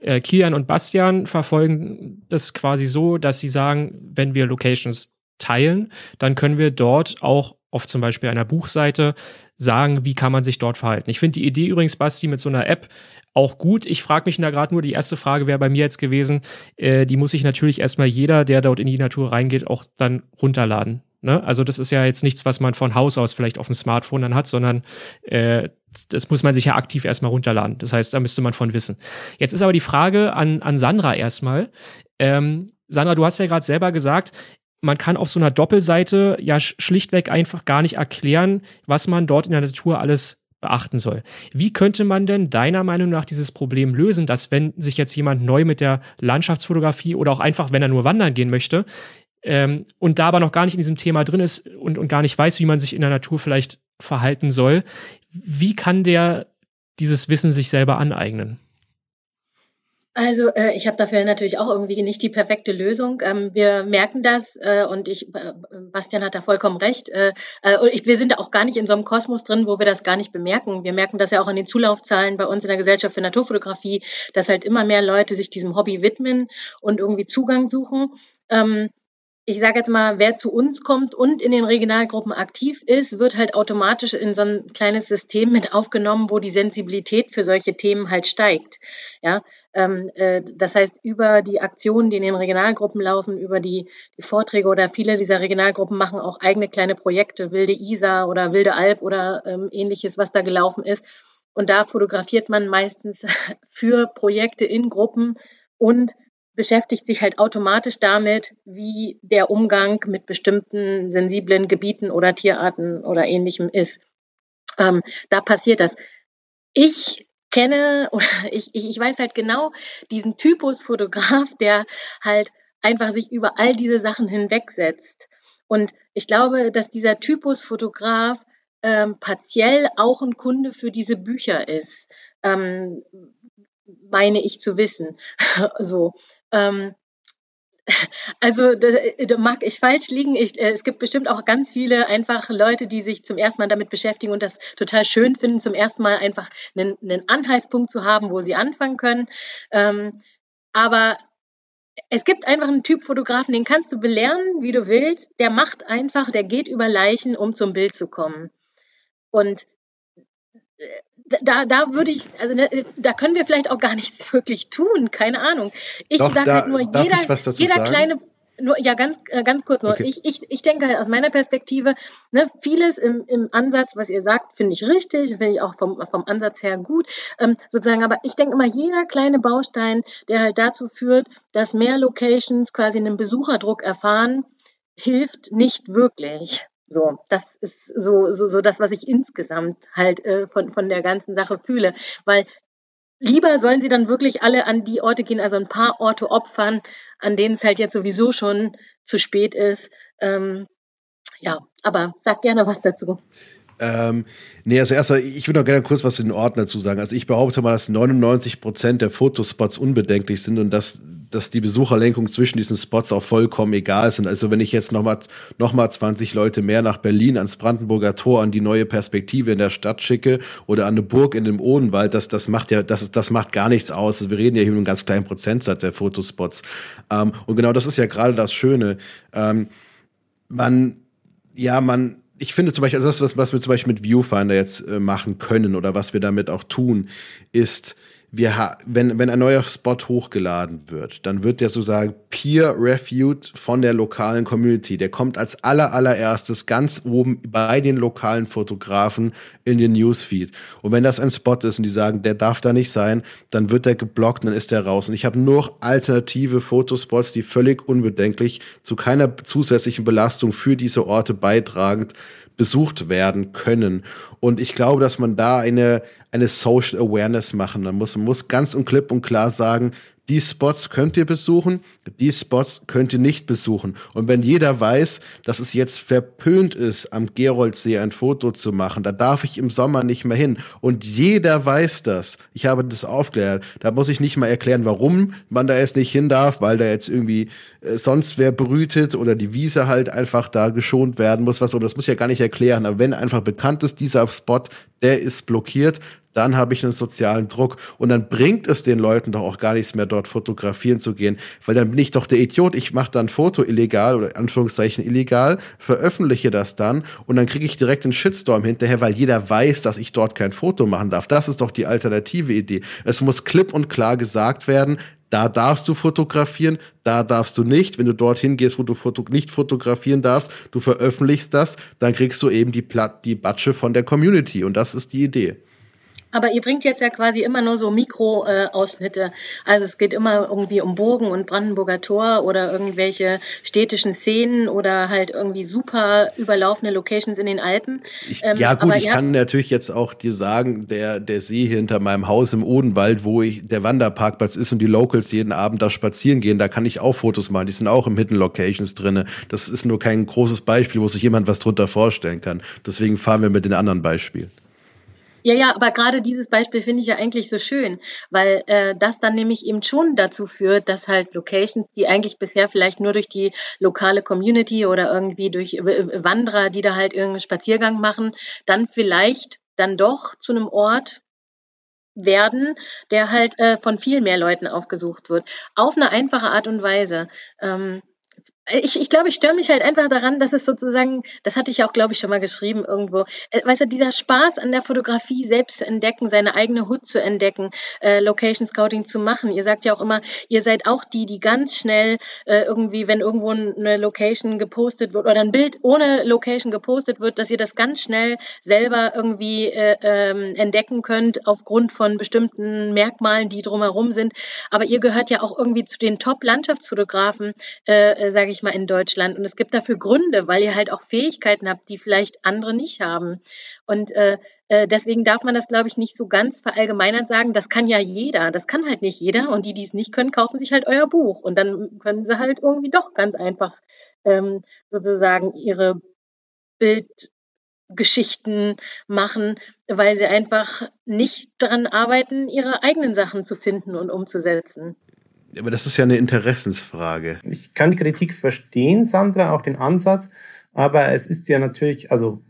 Äh, Kian und Bastian verfolgen das quasi so, dass sie sagen, wenn wir Locations teilen, dann können wir dort auch auf zum Beispiel einer Buchseite sagen, wie kann man sich dort verhalten. Ich finde die Idee übrigens, Basti, mit so einer App auch gut. Ich frage mich da gerade nur, die erste Frage wäre bei mir jetzt gewesen, äh, die muss sich natürlich erstmal jeder, der dort in die Natur reingeht, auch dann runterladen. Ne? Also das ist ja jetzt nichts, was man von Haus aus vielleicht auf dem Smartphone dann hat, sondern äh, das muss man sich ja aktiv erstmal runterladen. Das heißt, da müsste man von wissen. Jetzt ist aber die Frage an, an Sandra erstmal. Ähm, Sandra, du hast ja gerade selber gesagt, man kann auf so einer Doppelseite ja schlichtweg einfach gar nicht erklären, was man dort in der Natur alles beachten soll. Wie könnte man denn deiner Meinung nach dieses Problem lösen, dass wenn sich jetzt jemand neu mit der Landschaftsfotografie oder auch einfach, wenn er nur wandern gehen möchte, ähm, und da aber noch gar nicht in diesem Thema drin ist und, und gar nicht weiß, wie man sich in der Natur vielleicht verhalten soll, wie kann der dieses Wissen sich selber aneignen? Also äh, ich habe dafür natürlich auch irgendwie nicht die perfekte Lösung. Ähm, wir merken das äh, und ich, äh, Bastian hat da vollkommen recht. Äh, äh, ich, wir sind auch gar nicht in so einem Kosmos drin, wo wir das gar nicht bemerken. Wir merken das ja auch an den Zulaufzahlen bei uns in der Gesellschaft für Naturfotografie, dass halt immer mehr Leute sich diesem Hobby widmen und irgendwie Zugang suchen. Ähm, ich sage jetzt mal, wer zu uns kommt und in den Regionalgruppen aktiv ist, wird halt automatisch in so ein kleines System mit aufgenommen, wo die Sensibilität für solche Themen halt steigt. Ja, ähm, äh, das heißt, über die Aktionen, die in den Regionalgruppen laufen, über die, die, Vorträge oder viele dieser Regionalgruppen machen auch eigene kleine Projekte, Wilde Isar oder Wilde Alp oder ähm, ähnliches, was da gelaufen ist. Und da fotografiert man meistens für Projekte in Gruppen und beschäftigt sich halt automatisch damit, wie der Umgang mit bestimmten sensiblen Gebieten oder Tierarten oder ähnlichem ist. Ähm, da passiert das. Ich kenne oder ich, ich, ich weiß halt genau diesen Typus Fotograf, der halt einfach sich über all diese Sachen hinwegsetzt. Und ich glaube, dass dieser Typus Fotograf ähm, partiell auch ein Kunde für diese Bücher ist. Ähm, meine ich zu wissen. so. Ähm, also da, da, mag ich falsch liegen. Ich, äh, es gibt bestimmt auch ganz viele einfach Leute, die sich zum ersten Mal damit beschäftigen und das total schön finden, zum ersten Mal einfach einen, einen Anhaltspunkt zu haben, wo sie anfangen können. Ähm, aber es gibt einfach einen Typ Fotografen, den kannst du belehren, wie du willst. Der macht einfach, der geht über Leichen, um zum Bild zu kommen. Und da, da würde ich, also ne, da können wir vielleicht auch gar nichts wirklich tun, keine Ahnung. Ich sage halt nur, jeder, jeder kleine, nur, ja, ganz, äh, ganz kurz nur. Okay. Ich, ich, ich denke halt aus meiner Perspektive, ne, vieles im, im Ansatz, was ihr sagt, finde ich richtig, finde ich auch vom, vom Ansatz her gut, ähm, sozusagen, aber ich denke immer, jeder kleine Baustein, der halt dazu führt, dass mehr Locations quasi einen Besucherdruck erfahren, hilft nicht wirklich. So, das ist so, so, so das, was ich insgesamt halt äh, von, von der ganzen Sache fühle. Weil lieber sollen sie dann wirklich alle an die Orte gehen, also ein paar Orte opfern, an denen es halt jetzt sowieso schon zu spät ist. Ähm, ja, aber sag gerne was dazu. Ähm, nee, also erstmal, ich würde noch gerne kurz was zu den Orten dazu sagen. Also ich behaupte mal, dass 99 Prozent der Fotospots unbedenklich sind und dass, dass die Besucherlenkung zwischen diesen Spots auch vollkommen egal sind. Also wenn ich jetzt nochmal noch mal 20 Leute mehr nach Berlin, ans Brandenburger Tor, an die neue Perspektive in der Stadt schicke oder an eine Burg in dem Odenwald, das, das macht ja, das, das macht gar nichts aus. Also wir reden ja hier über einen ganz kleinen Prozentsatz der Fotospots. Ähm, und genau das ist ja gerade das Schöne. Ähm, man, ja, man, ich finde zum Beispiel, also das, was, was wir zum Beispiel mit Viewfinder jetzt äh, machen können oder was wir damit auch tun, ist, wir wenn, wenn ein neuer Spot hochgeladen wird, dann wird der sozusagen peer-reviewed von der lokalen Community. Der kommt als aller, allererstes ganz oben bei den lokalen Fotografen in den Newsfeed. Und wenn das ein Spot ist und die sagen, der darf da nicht sein, dann wird der geblockt, dann ist der raus. Und ich habe nur alternative Fotospots, die völlig unbedenklich zu keiner zusätzlichen Belastung für diese Orte beitragend besucht werden können. Und ich glaube, dass man da eine, eine Social Awareness machen. Man muss, man muss ganz und klipp und klar sagen, die Spots könnt ihr besuchen, die Spots könnt ihr nicht besuchen. Und wenn jeder weiß, dass es jetzt verpönt ist, am Geroldsee ein Foto zu machen, da darf ich im Sommer nicht mehr hin. Und jeder weiß das. Ich habe das aufgeklärt. Da muss ich nicht mal erklären, warum man da jetzt nicht hin darf, weil da jetzt irgendwie äh, sonst wer brütet oder die Wiese halt einfach da geschont werden muss, was, oder das muss ich ja gar nicht erklären. Aber wenn einfach bekannt ist, dieser Spot, der ist blockiert, dann habe ich einen sozialen Druck und dann bringt es den Leuten doch auch gar nichts mehr, dort fotografieren zu gehen, weil dann bin ich doch der Idiot, ich mache dann ein Foto illegal oder Anführungszeichen illegal, veröffentliche das dann und dann kriege ich direkt einen Shitstorm hinterher, weil jeder weiß, dass ich dort kein Foto machen darf. Das ist doch die alternative Idee. Es muss klipp und klar gesagt werden, da darfst du fotografieren, da darfst du nicht. Wenn du dorthin gehst, wo du foto nicht fotografieren darfst, du veröffentlichst das, dann kriegst du eben die, Plat die Batsche von der Community. Und das ist die Idee. Aber ihr bringt jetzt ja quasi immer nur so Mikroausschnitte. Äh, also es geht immer irgendwie um Bogen und Brandenburger Tor oder irgendwelche städtischen Szenen oder halt irgendwie super überlaufende Locations in den Alpen. Ich, ähm, ja gut, ich kann natürlich jetzt auch dir sagen, der, der See hinter meinem Haus im Odenwald, wo ich, der Wanderparkplatz ist und die Locals jeden Abend da spazieren gehen, da kann ich auch Fotos machen. Die sind auch im Hidden Locations drinne. Das ist nur kein großes Beispiel, wo sich jemand was drunter vorstellen kann. Deswegen fahren wir mit den anderen Beispielen. Ja, ja, aber gerade dieses Beispiel finde ich ja eigentlich so schön, weil äh, das dann nämlich eben schon dazu führt, dass halt Locations, die eigentlich bisher vielleicht nur durch die lokale Community oder irgendwie durch äh, Wanderer, die da halt irgendeinen Spaziergang machen, dann vielleicht dann doch zu einem Ort werden, der halt äh, von viel mehr Leuten aufgesucht wird. Auf eine einfache Art und Weise. Ähm, ich, ich glaube, ich störe mich halt einfach daran, dass es sozusagen, das hatte ich auch, glaube ich, schon mal geschrieben irgendwo, äh, weißt du, dieser Spaß an der Fotografie selbst zu entdecken, seine eigene Hut zu entdecken, äh, Location Scouting zu machen. Ihr sagt ja auch immer, ihr seid auch die, die ganz schnell äh, irgendwie, wenn irgendwo eine Location gepostet wird oder ein Bild ohne Location gepostet wird, dass ihr das ganz schnell selber irgendwie äh, ähm, entdecken könnt aufgrund von bestimmten Merkmalen, die drumherum sind. Aber ihr gehört ja auch irgendwie zu den Top-Landschaftsfotografen, äh, äh sage ich ich mal, in Deutschland. Und es gibt dafür Gründe, weil ihr halt auch Fähigkeiten habt, die vielleicht andere nicht haben. Und äh, äh, deswegen darf man das, glaube ich, nicht so ganz verallgemeinert sagen. Das kann ja jeder. Das kann halt nicht jeder. Und die, die es nicht können, kaufen sich halt euer Buch. Und dann können sie halt irgendwie doch ganz einfach ähm, sozusagen ihre Bildgeschichten machen, weil sie einfach nicht daran arbeiten, ihre eigenen Sachen zu finden und umzusetzen. Aber das ist ja eine Interessensfrage. Ich kann die Kritik verstehen, Sandra, auch den Ansatz. Aber es ist ja natürlich, also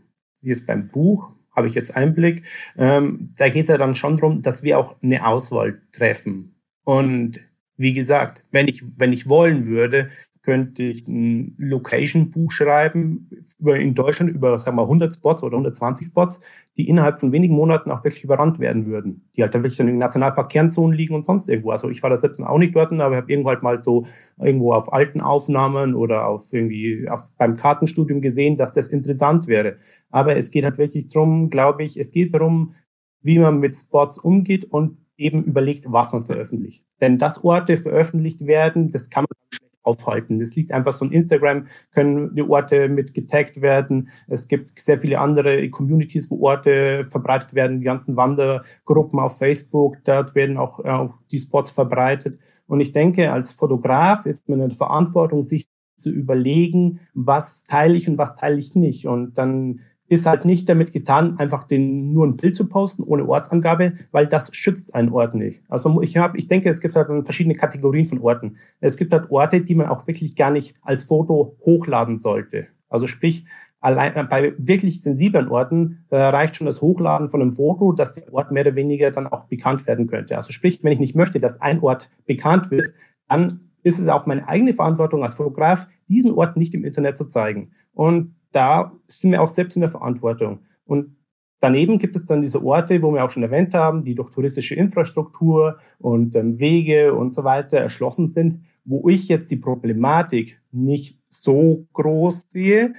es beim Buch, habe ich jetzt Einblick, ähm, da geht es ja dann schon darum, dass wir auch eine Auswahl treffen. Und wie gesagt, wenn ich, wenn ich wollen würde, könnte ich ein Location-Buch schreiben über, in Deutschland über, sagen wir, 100 Spots oder 120 Spots, die innerhalb von wenigen Monaten auch wirklich überrannt werden würden. Die halt dann wirklich dann im Nationalpark Kernzonen liegen und sonst irgendwo. Also ich war da selbst auch nicht dort, aber ich habe irgendwo halt mal so irgendwo auf alten Aufnahmen oder auf irgendwie auf, beim Kartenstudium gesehen, dass das interessant wäre. Aber es geht halt wirklich drum, glaube ich, es geht darum, wie man mit Spots umgeht und eben überlegt, was man veröffentlicht. Denn dass Orte veröffentlicht werden, das kann man schlecht aufhalten. Es liegt einfach so in Instagram, können die Orte mit getaggt werden. Es gibt sehr viele andere Communities, wo Orte verbreitet werden, die ganzen Wandergruppen auf Facebook, dort werden auch, auch die Spots verbreitet. Und ich denke, als Fotograf ist man in der Verantwortung, sich zu überlegen, was teile ich und was teile ich nicht. Und dann ist halt nicht damit getan, einfach den, nur ein Bild zu posten ohne Ortsangabe, weil das schützt einen Ort nicht. Also ich habe, ich denke, es gibt halt verschiedene Kategorien von Orten. Es gibt halt Orte, die man auch wirklich gar nicht als Foto hochladen sollte. Also sprich, allein bei wirklich sensiblen Orten äh, reicht schon das Hochladen von einem Foto, dass der Ort mehr oder weniger dann auch bekannt werden könnte. Also sprich, wenn ich nicht möchte, dass ein Ort bekannt wird, dann ist es auch meine eigene Verantwortung als Fotograf, diesen Ort nicht im Internet zu zeigen. Und da sind wir auch selbst in der Verantwortung. Und daneben gibt es dann diese Orte, wo wir auch schon erwähnt haben, die durch touristische Infrastruktur und ähm, Wege und so weiter erschlossen sind, wo ich jetzt die Problematik nicht so groß sehe.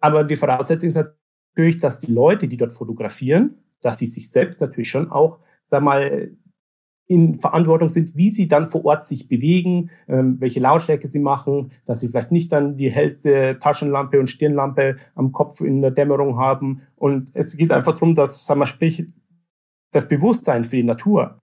Aber die Voraussetzung ist natürlich, dass die Leute, die dort fotografieren, dass sie sich selbst natürlich schon auch, sag mal, in Verantwortung sind, wie sie dann vor Ort sich bewegen, ähm, welche Lautstärke sie machen, dass sie vielleicht nicht dann die hellste Taschenlampe und Stirnlampe am Kopf in der Dämmerung haben. Und es geht einfach darum, dass, sagen wir, sprich, das Bewusstsein für die Natur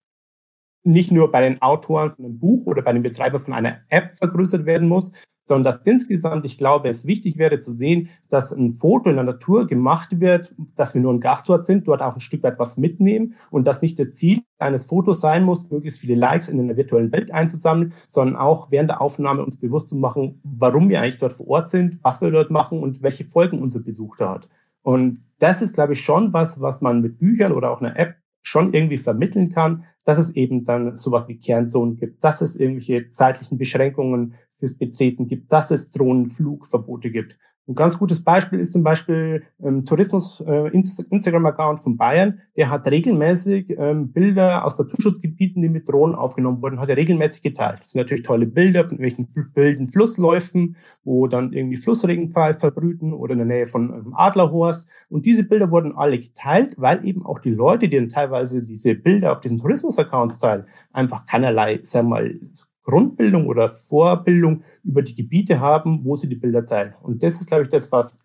nicht nur bei den Autoren von einem Buch oder bei den Betreibern von einer App vergrößert werden muss, sondern dass insgesamt, ich glaube, es wichtig wäre zu sehen, dass ein Foto in der Natur gemacht wird, dass wir nur ein Gastort sind, dort auch ein Stück weit was mitnehmen und dass nicht das Ziel eines Fotos sein muss, möglichst viele Likes in einer virtuellen Welt einzusammeln, sondern auch während der Aufnahme uns bewusst zu machen, warum wir eigentlich dort vor Ort sind, was wir dort machen und welche Folgen unser Besuch da hat. Und das ist, glaube ich, schon was, was man mit Büchern oder auch einer App schon irgendwie vermitteln kann, dass es eben dann sowas wie Kernzonen gibt, dass es irgendwelche zeitlichen Beschränkungen fürs Betreten gibt, dass es Drohnenflugverbote gibt. Ein ganz gutes Beispiel ist zum Beispiel ähm, Tourismus äh, Instagram-Account von Bayern. Der hat regelmäßig ähm, Bilder aus Naturschutzgebieten, die mit Drohnen aufgenommen wurden, hat er regelmäßig geteilt. Das sind natürlich tolle Bilder von irgendwelchen wilden Flussläufen, wo dann irgendwie Flussregenpfeil verbrüten oder in der Nähe von ähm, Adlerhorst. Und diese Bilder wurden alle geteilt, weil eben auch die Leute, die dann teilweise diese Bilder auf diesen Tourismus-Accounts teilen, einfach keinerlei, sagen wir mal, Grundbildung oder Vorbildung über die Gebiete haben, wo sie die Bilder teilen. Und das ist, glaube ich, das, was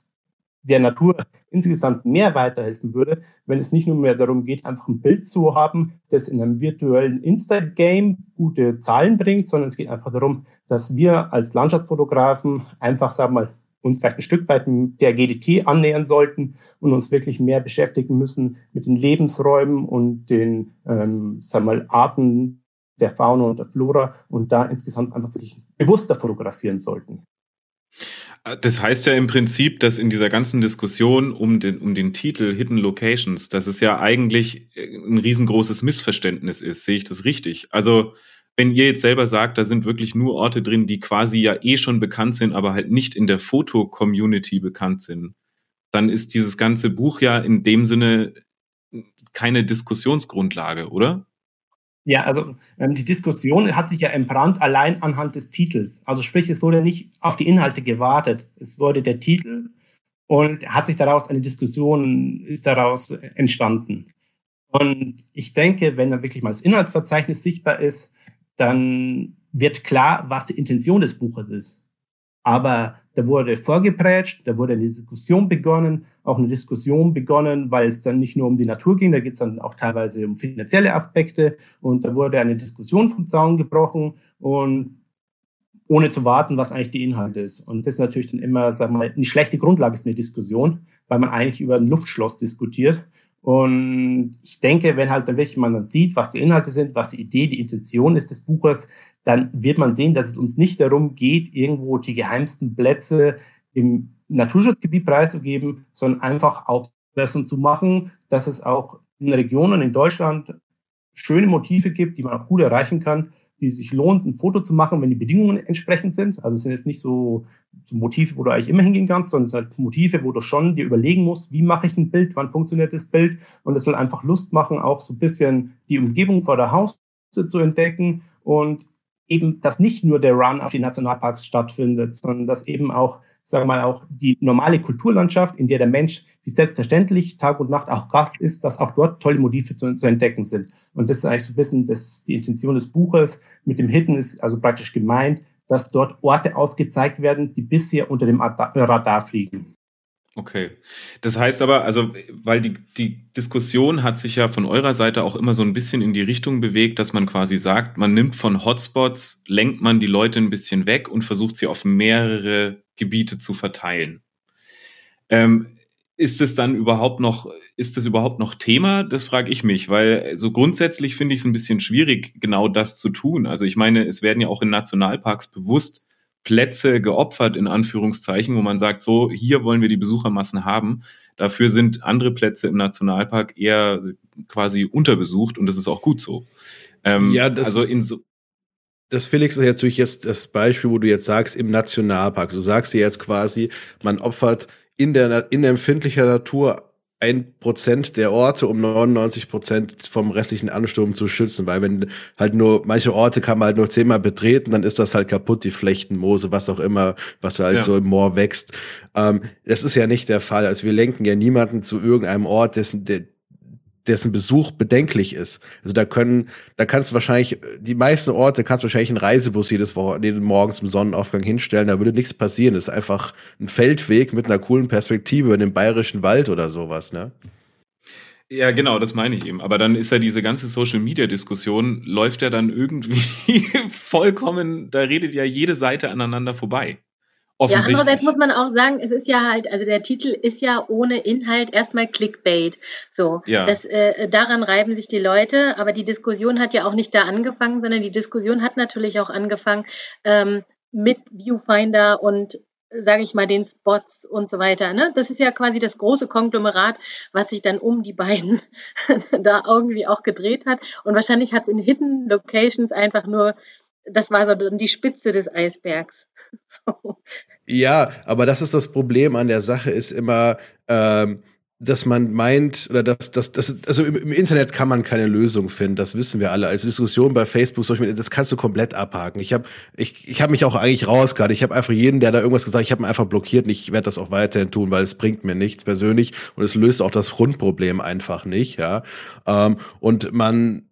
der Natur insgesamt mehr weiterhelfen würde, wenn es nicht nur mehr darum geht, einfach ein Bild zu haben, das in einem virtuellen Insta-Game gute Zahlen bringt, sondern es geht einfach darum, dass wir als Landschaftsfotografen einfach, sagen wir mal, uns vielleicht ein Stück weit der GDT annähern sollten und uns wirklich mehr beschäftigen müssen mit den Lebensräumen und den ähm, sagen wir mal, Arten der Fauna und der Flora und da insgesamt einfach wirklich bewusster fotografieren sollten. Das heißt ja im Prinzip, dass in dieser ganzen Diskussion um den, um den Titel Hidden Locations, dass es ja eigentlich ein riesengroßes Missverständnis ist. Sehe ich das richtig? Also, wenn ihr jetzt selber sagt, da sind wirklich nur Orte drin, die quasi ja eh schon bekannt sind, aber halt nicht in der Foto-Community bekannt sind, dann ist dieses ganze Buch ja in dem Sinne keine Diskussionsgrundlage, oder? Ja, also ähm, die Diskussion hat sich ja entbrannt allein anhand des Titels. Also sprich, es wurde nicht auf die Inhalte gewartet. Es wurde der Titel und hat sich daraus eine Diskussion, ist daraus entstanden. Und ich denke, wenn dann wirklich mal das Inhaltsverzeichnis sichtbar ist, dann wird klar, was die Intention des Buches ist. Aber da wurde vorgeprätscht, da wurde eine Diskussion begonnen, auch eine Diskussion begonnen, weil es dann nicht nur um die Natur ging, da geht es dann auch teilweise um finanzielle Aspekte und da wurde eine Diskussion vom Zaun gebrochen und ohne zu warten, was eigentlich die Inhalte ist. Und das ist natürlich dann immer, wir mal, eine schlechte Grundlage für eine Diskussion, weil man eigentlich über ein Luftschloss diskutiert und ich denke, wenn halt dann wirklich man dann sieht, was die Inhalte sind, was die Idee, die Intention ist des Buches, dann wird man sehen, dass es uns nicht darum geht, irgendwo die geheimsten Plätze im Naturschutzgebiet preiszugeben, sondern einfach aufmerksam zu machen, dass es auch in Regionen in Deutschland schöne Motive gibt, die man auch gut erreichen kann, die sich lohnt, ein Foto zu machen, wenn die Bedingungen entsprechend sind. Also es sind jetzt nicht so, so Motive, wo du eigentlich immer hingehen kannst, sondern es sind halt Motive, wo du schon dir überlegen musst, wie mache ich ein Bild, wann funktioniert das Bild. Und es soll einfach Lust machen, auch so ein bisschen die Umgebung vor der Haustür zu entdecken und eben, dass nicht nur der Run auf die Nationalparks stattfindet, sondern dass eben auch sagen wir mal, auch die normale Kulturlandschaft, in der der Mensch wie selbstverständlich Tag und Nacht auch Gast ist, dass auch dort tolle Motive zu, zu entdecken sind. Und das ist eigentlich so ein bisschen das, die Intention des Buches. Mit dem Hidden ist also praktisch gemeint, dass dort Orte aufgezeigt werden, die bisher unter dem Radar fliegen. Okay. Das heißt aber, also, weil die, die Diskussion hat sich ja von eurer Seite auch immer so ein bisschen in die Richtung bewegt, dass man quasi sagt, man nimmt von Hotspots, lenkt man die Leute ein bisschen weg und versucht sie auf mehrere Gebiete zu verteilen. Ähm, ist es dann überhaupt noch, ist es überhaupt noch Thema? Das frage ich mich, weil so grundsätzlich finde ich es ein bisschen schwierig, genau das zu tun. Also ich meine, es werden ja auch in Nationalparks bewusst Plätze geopfert, in Anführungszeichen, wo man sagt, so, hier wollen wir die Besuchermassen haben. Dafür sind andere Plätze im Nationalpark eher quasi unterbesucht und das ist auch gut so. Ähm, ja, also in so das Felix ist natürlich jetzt das Beispiel, wo du jetzt sagst, im Nationalpark. Du sagst dir jetzt quasi, man opfert in der, in empfindlicher Natur ein Prozent der Orte, um 99 Prozent vom restlichen Ansturm zu schützen, weil wenn halt nur manche Orte kann man halt nur zehnmal betreten, dann ist das halt kaputt, die Flechten, Moose, was auch immer, was halt ja. so im Moor wächst. Ähm, das ist ja nicht der Fall. Also wir lenken ja niemanden zu irgendeinem Ort, dessen, der, dessen Besuch bedenklich ist. Also da können, da kannst du wahrscheinlich, die meisten Orte kannst du wahrscheinlich einen Reisebus jedes jeden Morgen zum Sonnenaufgang hinstellen, da würde nichts passieren. Das ist einfach ein Feldweg mit einer coolen Perspektive in den bayerischen Wald oder sowas, ne? Ja, genau, das meine ich eben. Aber dann ist ja diese ganze Social-Media-Diskussion, läuft ja dann irgendwie vollkommen, da redet ja jede Seite aneinander vorbei. Ja, andererseits muss man auch sagen, es ist ja halt, also der Titel ist ja ohne Inhalt erstmal Clickbait. So, ja. das, äh, daran reiben sich die Leute, aber die Diskussion hat ja auch nicht da angefangen, sondern die Diskussion hat natürlich auch angefangen ähm, mit Viewfinder und sage ich mal, den Spots und so weiter. Ne? Das ist ja quasi das große Konglomerat, was sich dann um die beiden da irgendwie auch gedreht hat. Und wahrscheinlich hat in Hidden Locations einfach nur das war so die Spitze des Eisbergs. Ja, aber das ist das Problem an der Sache, ist immer, ähm, dass man meint, oder dass, dass, dass also im, im, Internet kann man keine Lösung finden, das wissen wir alle. Als Diskussion bei Facebook, das kannst du komplett abhaken. Ich habe ich, ich hab mich auch eigentlich rausgehalten. Ich habe einfach jeden, der da irgendwas gesagt hat, ich habe ihn einfach blockiert und ich werde das auch weiterhin tun, weil es bringt mir nichts persönlich und es löst auch das Grundproblem einfach nicht, ja. Ähm, und man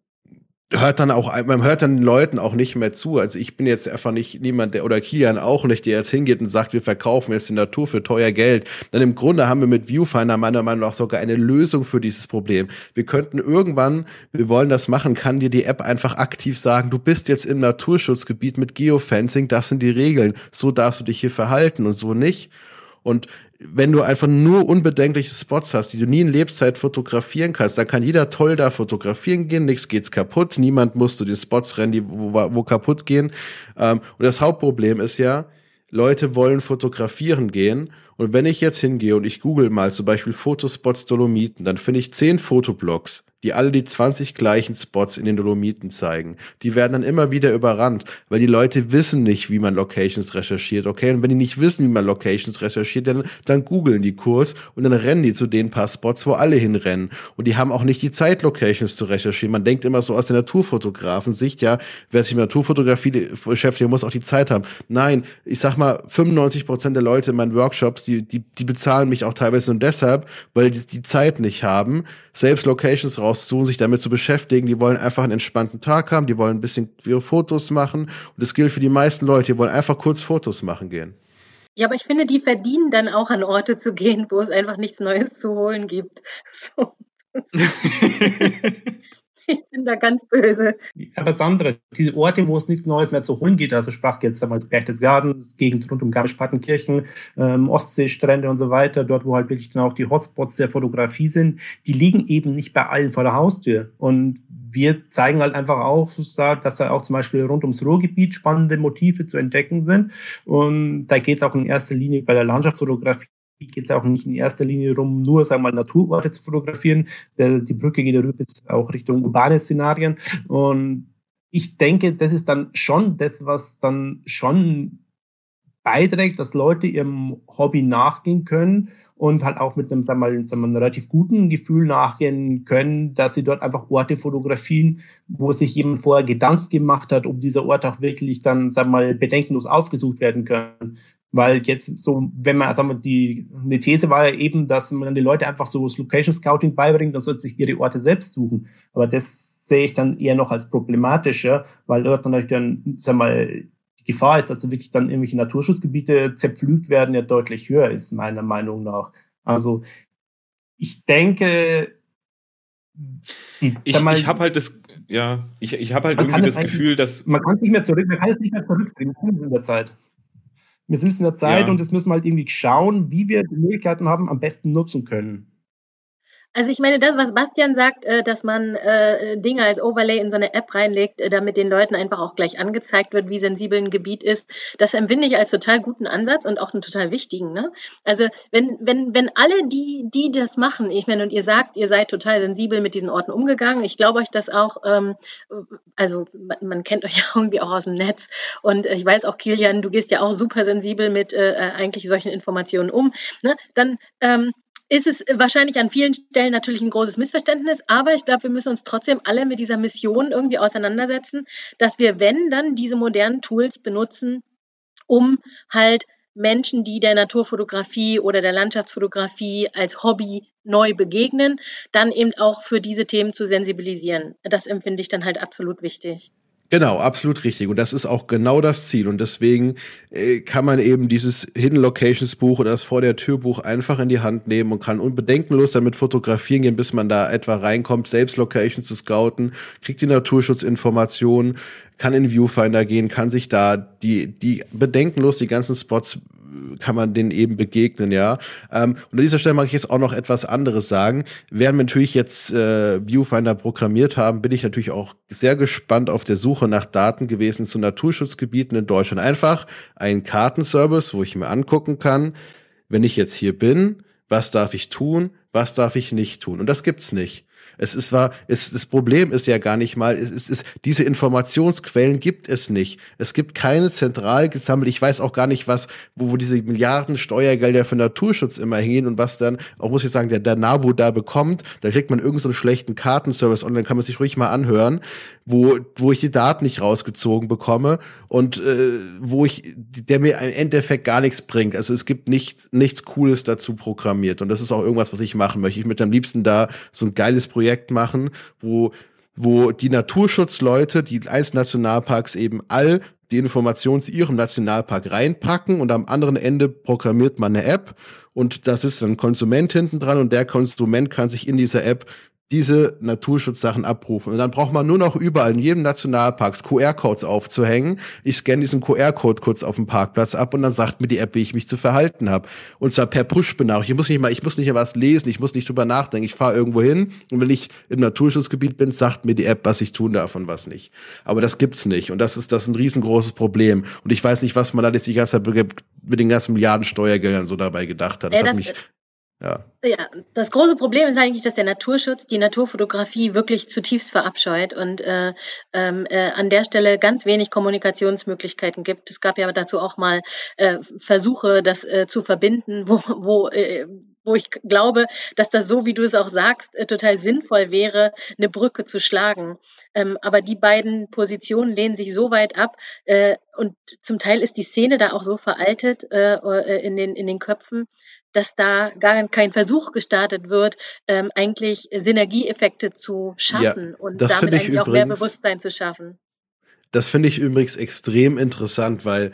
hört dann auch, man hört dann den Leuten auch nicht mehr zu. Also ich bin jetzt einfach nicht niemand, der, oder Kilian auch nicht, der jetzt hingeht und sagt, wir verkaufen jetzt die Natur für teuer Geld. Dann im Grunde haben wir mit Viewfinder meiner Meinung nach sogar eine Lösung für dieses Problem. Wir könnten irgendwann, wir wollen das machen, kann dir die App einfach aktiv sagen, du bist jetzt im Naturschutzgebiet mit Geofencing, das sind die Regeln. So darfst du dich hier verhalten und so nicht. Und wenn du einfach nur unbedenkliche Spots hast, die du nie in Lebzeit fotografieren kannst, dann kann jeder toll da fotografieren gehen, nichts geht's kaputt, niemand muss zu den Spots rennen, die wo, wo kaputt gehen. Ähm, und das Hauptproblem ist ja, Leute wollen fotografieren gehen und wenn ich jetzt hingehe und ich google mal zum Beispiel Fotospots Dolomiten, dann finde ich zehn Fotoblogs, die alle die 20 gleichen Spots in den Dolomiten zeigen. Die werden dann immer wieder überrannt, weil die Leute wissen nicht, wie man Locations recherchiert. Okay, und wenn die nicht wissen, wie man Locations recherchiert, dann, dann googeln die Kurs und dann rennen die zu den paar Spots, wo alle hinrennen. Und die haben auch nicht die Zeit, Locations zu recherchieren. Man denkt immer so aus der Naturfotografen-Sicht, ja, wer sich mit Naturfotografie beschäftigt, muss auch die Zeit haben. Nein, ich sag mal, 95 Prozent der Leute in meinen Workshops, die, die, die bezahlen mich auch teilweise nur deshalb, weil die die Zeit nicht haben, selbst Locations rauszusuchen, sich damit zu beschäftigen. Die wollen einfach einen entspannten Tag haben, die wollen ein bisschen ihre Fotos machen. Und das gilt für die meisten Leute, die wollen einfach kurz Fotos machen gehen. Ja, aber ich finde, die verdienen dann auch an Orte zu gehen, wo es einfach nichts Neues zu holen gibt. So. Ich bin da ganz böse. Aber Sandra, diese Orte, wo es nichts Neues mehr zu holen geht, also sprach jetzt damals Berchtesgaden, das Gegend rund um Garmisch-Partenkirchen, ähm, Ostseestrände und so weiter, dort, wo halt wirklich dann auch die Hotspots der Fotografie sind, die liegen eben nicht bei allen vor der Haustür. Und wir zeigen halt einfach auch, dass da auch zum Beispiel rund ums Ruhrgebiet spannende Motive zu entdecken sind. Und da geht es auch in erster Linie bei der Landschaftsfotografie geht es auch nicht in erster Linie darum, nur sagen wir mal Naturorte zu fotografieren. Die Brücke geht darüber bis auch Richtung urbane Szenarien. Und ich denke, das ist dann schon das, was dann schon beiträgt, dass Leute ihrem Hobby nachgehen können und halt auch mit einem, sagen wir mal, sagen wir, einem relativ guten Gefühl nachgehen können, dass sie dort einfach Orte fotografieren, wo sich jemand vorher Gedanken gemacht hat, ob dieser Ort auch wirklich dann, sagen wir mal, bedenkenlos aufgesucht werden kann. Weil jetzt so, wenn man, sagen wir, die, eine These war ja eben, dass man die Leute einfach so das Location Scouting beibringt, dann sollten sich ihre Orte selbst suchen. Aber das sehe ich dann eher noch als problematischer, weil dort natürlich dann, sagen wir mal, Gefahr ist, dass wirklich dann irgendwelche Naturschutzgebiete zerpflügt werden, ja deutlich höher ist, meiner Meinung nach. Also, ich denke, die, ich, ich habe halt das, ja, ich, ich habe halt irgendwie das Gefühl, dass. Man kann es nicht mehr zurück, man kann es nicht mehr zurückdrehen in der Zeit. Wir sind in der Zeit ja. und jetzt müssen wir halt irgendwie schauen, wie wir die Möglichkeiten haben, am besten nutzen können. Also ich meine, das, was Bastian sagt, äh, dass man äh, Dinge als Overlay in so eine App reinlegt, äh, damit den Leuten einfach auch gleich angezeigt wird, wie sensibel ein Gebiet ist, das empfinde ich als total guten Ansatz und auch einen total wichtigen. Ne? Also wenn, wenn, wenn alle, die, die das machen, ich meine, und ihr sagt, ihr seid total sensibel mit diesen Orten umgegangen, ich glaube euch das auch, ähm, also man, man kennt euch ja irgendwie auch aus dem Netz und ich weiß auch, Kilian, du gehst ja auch super sensibel mit äh, eigentlich solchen Informationen um, ne? dann ähm, ist es wahrscheinlich an vielen Stellen natürlich ein großes Missverständnis, aber ich glaube, wir müssen uns trotzdem alle mit dieser Mission irgendwie auseinandersetzen, dass wir, wenn, dann diese modernen Tools benutzen, um halt Menschen, die der Naturfotografie oder der Landschaftsfotografie als Hobby neu begegnen, dann eben auch für diese Themen zu sensibilisieren. Das empfinde ich dann halt absolut wichtig. Genau, absolut richtig. Und das ist auch genau das Ziel. Und deswegen äh, kann man eben dieses Hidden Locations Buch oder das Vor der Tür Buch einfach in die Hand nehmen und kann unbedenkenlos damit fotografieren gehen, bis man da etwa reinkommt, selbst Locations zu scouten, kriegt die Naturschutzinformationen, kann in Viewfinder gehen, kann sich da die, die bedenkenlos die ganzen Spots kann man denen eben begegnen, ja. Ähm, und an dieser Stelle mag ich jetzt auch noch etwas anderes sagen. Während wir natürlich jetzt äh, Viewfinder programmiert haben, bin ich natürlich auch sehr gespannt auf der Suche nach Daten gewesen zu Naturschutzgebieten in Deutschland. Einfach ein Kartenservice, wo ich mir angucken kann, wenn ich jetzt hier bin, was darf ich tun, was darf ich nicht tun. Und das gibt's nicht. Es ist war, es, das Problem ist ja gar nicht mal, es ist, es, diese Informationsquellen gibt es nicht. Es gibt keine zentral gesammelt. Ich weiß auch gar nicht, was, wo, wo diese Milliarden Steuergelder für Naturschutz immer hingehen und was dann, auch muss ich sagen, der, der NABU da bekommt. Da kriegt man irgendeinen so schlechten Kartenservice und dann kann man sich ruhig mal anhören, wo, wo ich die Daten nicht rausgezogen bekomme und äh, wo ich, der mir im Endeffekt gar nichts bringt. Also es gibt nicht, nichts Cooles dazu programmiert. Und das ist auch irgendwas, was ich machen möchte. Ich möchte am liebsten da so ein geiles Projekt machen, wo, wo die Naturschutzleute, die einzelnen Nationalparks eben all die Informationen zu ihrem Nationalpark reinpacken und am anderen Ende programmiert man eine App und das ist ein Konsument hinten dran und der Konsument kann sich in dieser App diese Naturschutzsachen abrufen. Und dann braucht man nur noch überall in jedem Nationalpark QR-Codes aufzuhängen. Ich scanne diesen QR-Code kurz auf dem Parkplatz ab und dann sagt mir die App, wie ich mich zu verhalten habe. Und zwar per Push-Benachrichtigung. Ich muss nicht mal, ich muss nicht mehr was lesen, ich muss nicht drüber nachdenken. Ich fahre irgendwo hin und wenn ich im Naturschutzgebiet bin, sagt mir die App, was ich tun darf und was nicht. Aber das gibt's nicht. Und das ist, das ist ein riesengroßes Problem. Und ich weiß nicht, was man da jetzt die ganze Zeit mit den ganzen Milliarden Steuergeldern so dabei gedacht hat. Das, ja, hat mich ja. ja, das große Problem ist eigentlich, dass der Naturschutz die Naturfotografie wirklich zutiefst verabscheut und äh, ähm, äh, an der Stelle ganz wenig Kommunikationsmöglichkeiten gibt. Es gab ja dazu auch mal äh, Versuche, das äh, zu verbinden, wo, wo, äh, wo ich glaube, dass das so, wie du es auch sagst, äh, total sinnvoll wäre, eine Brücke zu schlagen. Ähm, aber die beiden Positionen lehnen sich so weit ab äh, und zum Teil ist die Szene da auch so veraltet äh, in, den, in den Köpfen, dass da gar kein Versuch gestartet wird, ähm, eigentlich Synergieeffekte zu schaffen ja, und damit eigentlich übrigens, auch mehr Bewusstsein zu schaffen. Das finde ich übrigens extrem interessant, weil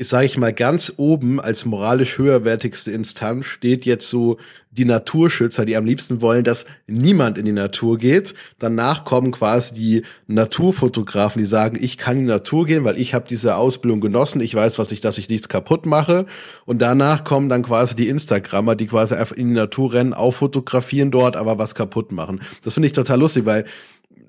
sage ich mal, ganz oben als moralisch höherwertigste Instanz steht jetzt so die Naturschützer, die am liebsten wollen, dass niemand in die Natur geht. Danach kommen quasi die Naturfotografen, die sagen, ich kann in die Natur gehen, weil ich habe diese Ausbildung genossen, ich weiß, was ich, dass ich nichts kaputt mache. Und danach kommen dann quasi die Instagrammer, die quasi einfach in die Natur rennen, auch fotografieren dort, aber was kaputt machen. Das finde ich total lustig, weil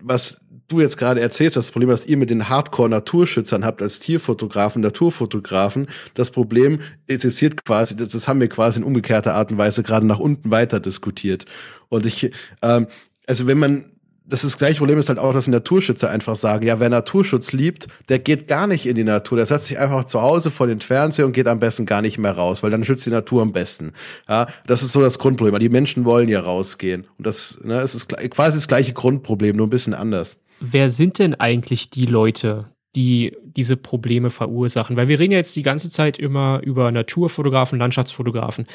was du jetzt gerade erzählst, das Problem, was ihr mit den Hardcore-Naturschützern habt als Tierfotografen, Naturfotografen, das Problem existiert quasi, das, das haben wir quasi in umgekehrter Art und Weise gerade nach unten weiter diskutiert. Und ich, ähm, also wenn man das ist das gleiche Problem ist halt auch, dass die Naturschützer einfach sagen, ja, wer Naturschutz liebt, der geht gar nicht in die Natur. Der setzt sich einfach zu Hause vor den Fernseher und geht am besten gar nicht mehr raus, weil dann schützt die Natur am besten. Ja, das ist so das Grundproblem. Die Menschen wollen ja rausgehen. Und das, ne, es ist quasi das gleiche Grundproblem, nur ein bisschen anders. Wer sind denn eigentlich die Leute, die diese Probleme verursachen? Weil wir reden ja jetzt die ganze Zeit immer über Naturfotografen, Landschaftsfotografen.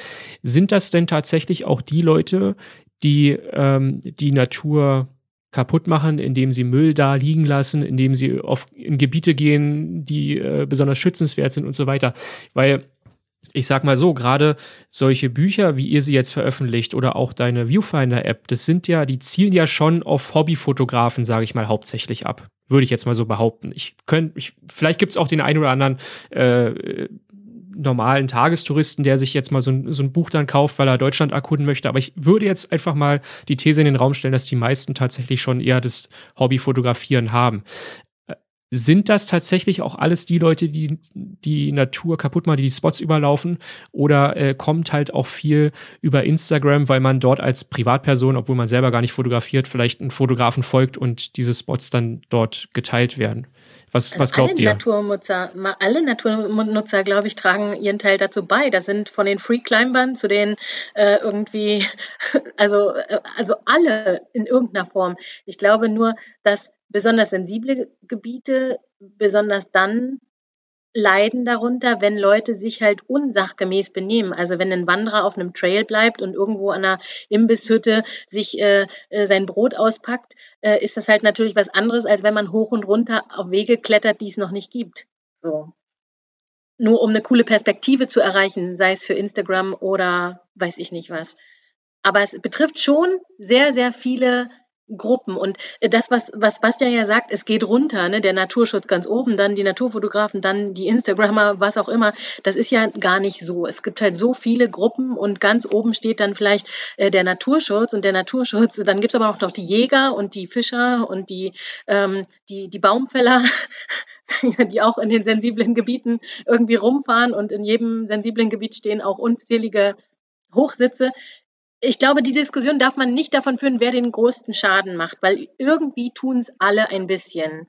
Sind das denn tatsächlich auch die Leute, die ähm, die Natur kaputt machen, indem sie Müll da liegen lassen, indem sie auf, in Gebiete gehen, die äh, besonders schützenswert sind und so weiter? Weil ich sag mal so, gerade solche Bücher, wie ihr sie jetzt veröffentlicht oder auch deine Viewfinder-App, das sind ja, die zielen ja schon auf Hobbyfotografen, sage ich mal, hauptsächlich ab. Würde ich jetzt mal so behaupten. Ich könnte, ich, vielleicht gibt es auch den einen oder anderen äh, normalen Tagestouristen, der sich jetzt mal so ein, so ein Buch dann kauft, weil er Deutschland erkunden möchte. Aber ich würde jetzt einfach mal die These in den Raum stellen, dass die meisten tatsächlich schon eher das Hobby fotografieren haben. Sind das tatsächlich auch alles die Leute, die die Natur kaputt machen, die die Spots überlaufen? Oder äh, kommt halt auch viel über Instagram, weil man dort als Privatperson, obwohl man selber gar nicht fotografiert, vielleicht einen Fotografen folgt und diese Spots dann dort geteilt werden? Was, also was glaubt alle ihr? Naturnutzer, alle Naturnutzer, glaube ich, tragen ihren Teil dazu bei. Das sind von den Free-Climbern zu den äh, irgendwie, also, äh, also alle in irgendeiner Form. Ich glaube nur, dass besonders sensible Gebiete besonders dann leiden darunter, wenn Leute sich halt unsachgemäß benehmen. Also wenn ein Wanderer auf einem Trail bleibt und irgendwo an einer Imbisshütte sich äh, äh, sein Brot auspackt, äh, ist das halt natürlich was anderes, als wenn man hoch und runter auf Wege klettert, die es noch nicht gibt. So. Nur um eine coole Perspektive zu erreichen, sei es für Instagram oder weiß ich nicht was. Aber es betrifft schon sehr, sehr viele Gruppen. Und äh, das, was, was Bastian ja sagt, es geht runter, ne? der Naturschutz ganz oben, dann die Naturfotografen, dann die Instagrammer, was auch immer. Das ist ja gar nicht so. Es gibt halt so viele Gruppen und ganz oben steht dann vielleicht äh, der Naturschutz und der Naturschutz. Dann gibt es aber auch noch die Jäger und die Fischer und die, ähm, die, die Baumfäller. die auch in den sensiblen Gebieten irgendwie rumfahren und in jedem sensiblen Gebiet stehen auch unzählige Hochsitze ich glaube, die Diskussion darf man nicht davon führen, wer den größten Schaden macht, weil irgendwie tun es alle ein bisschen.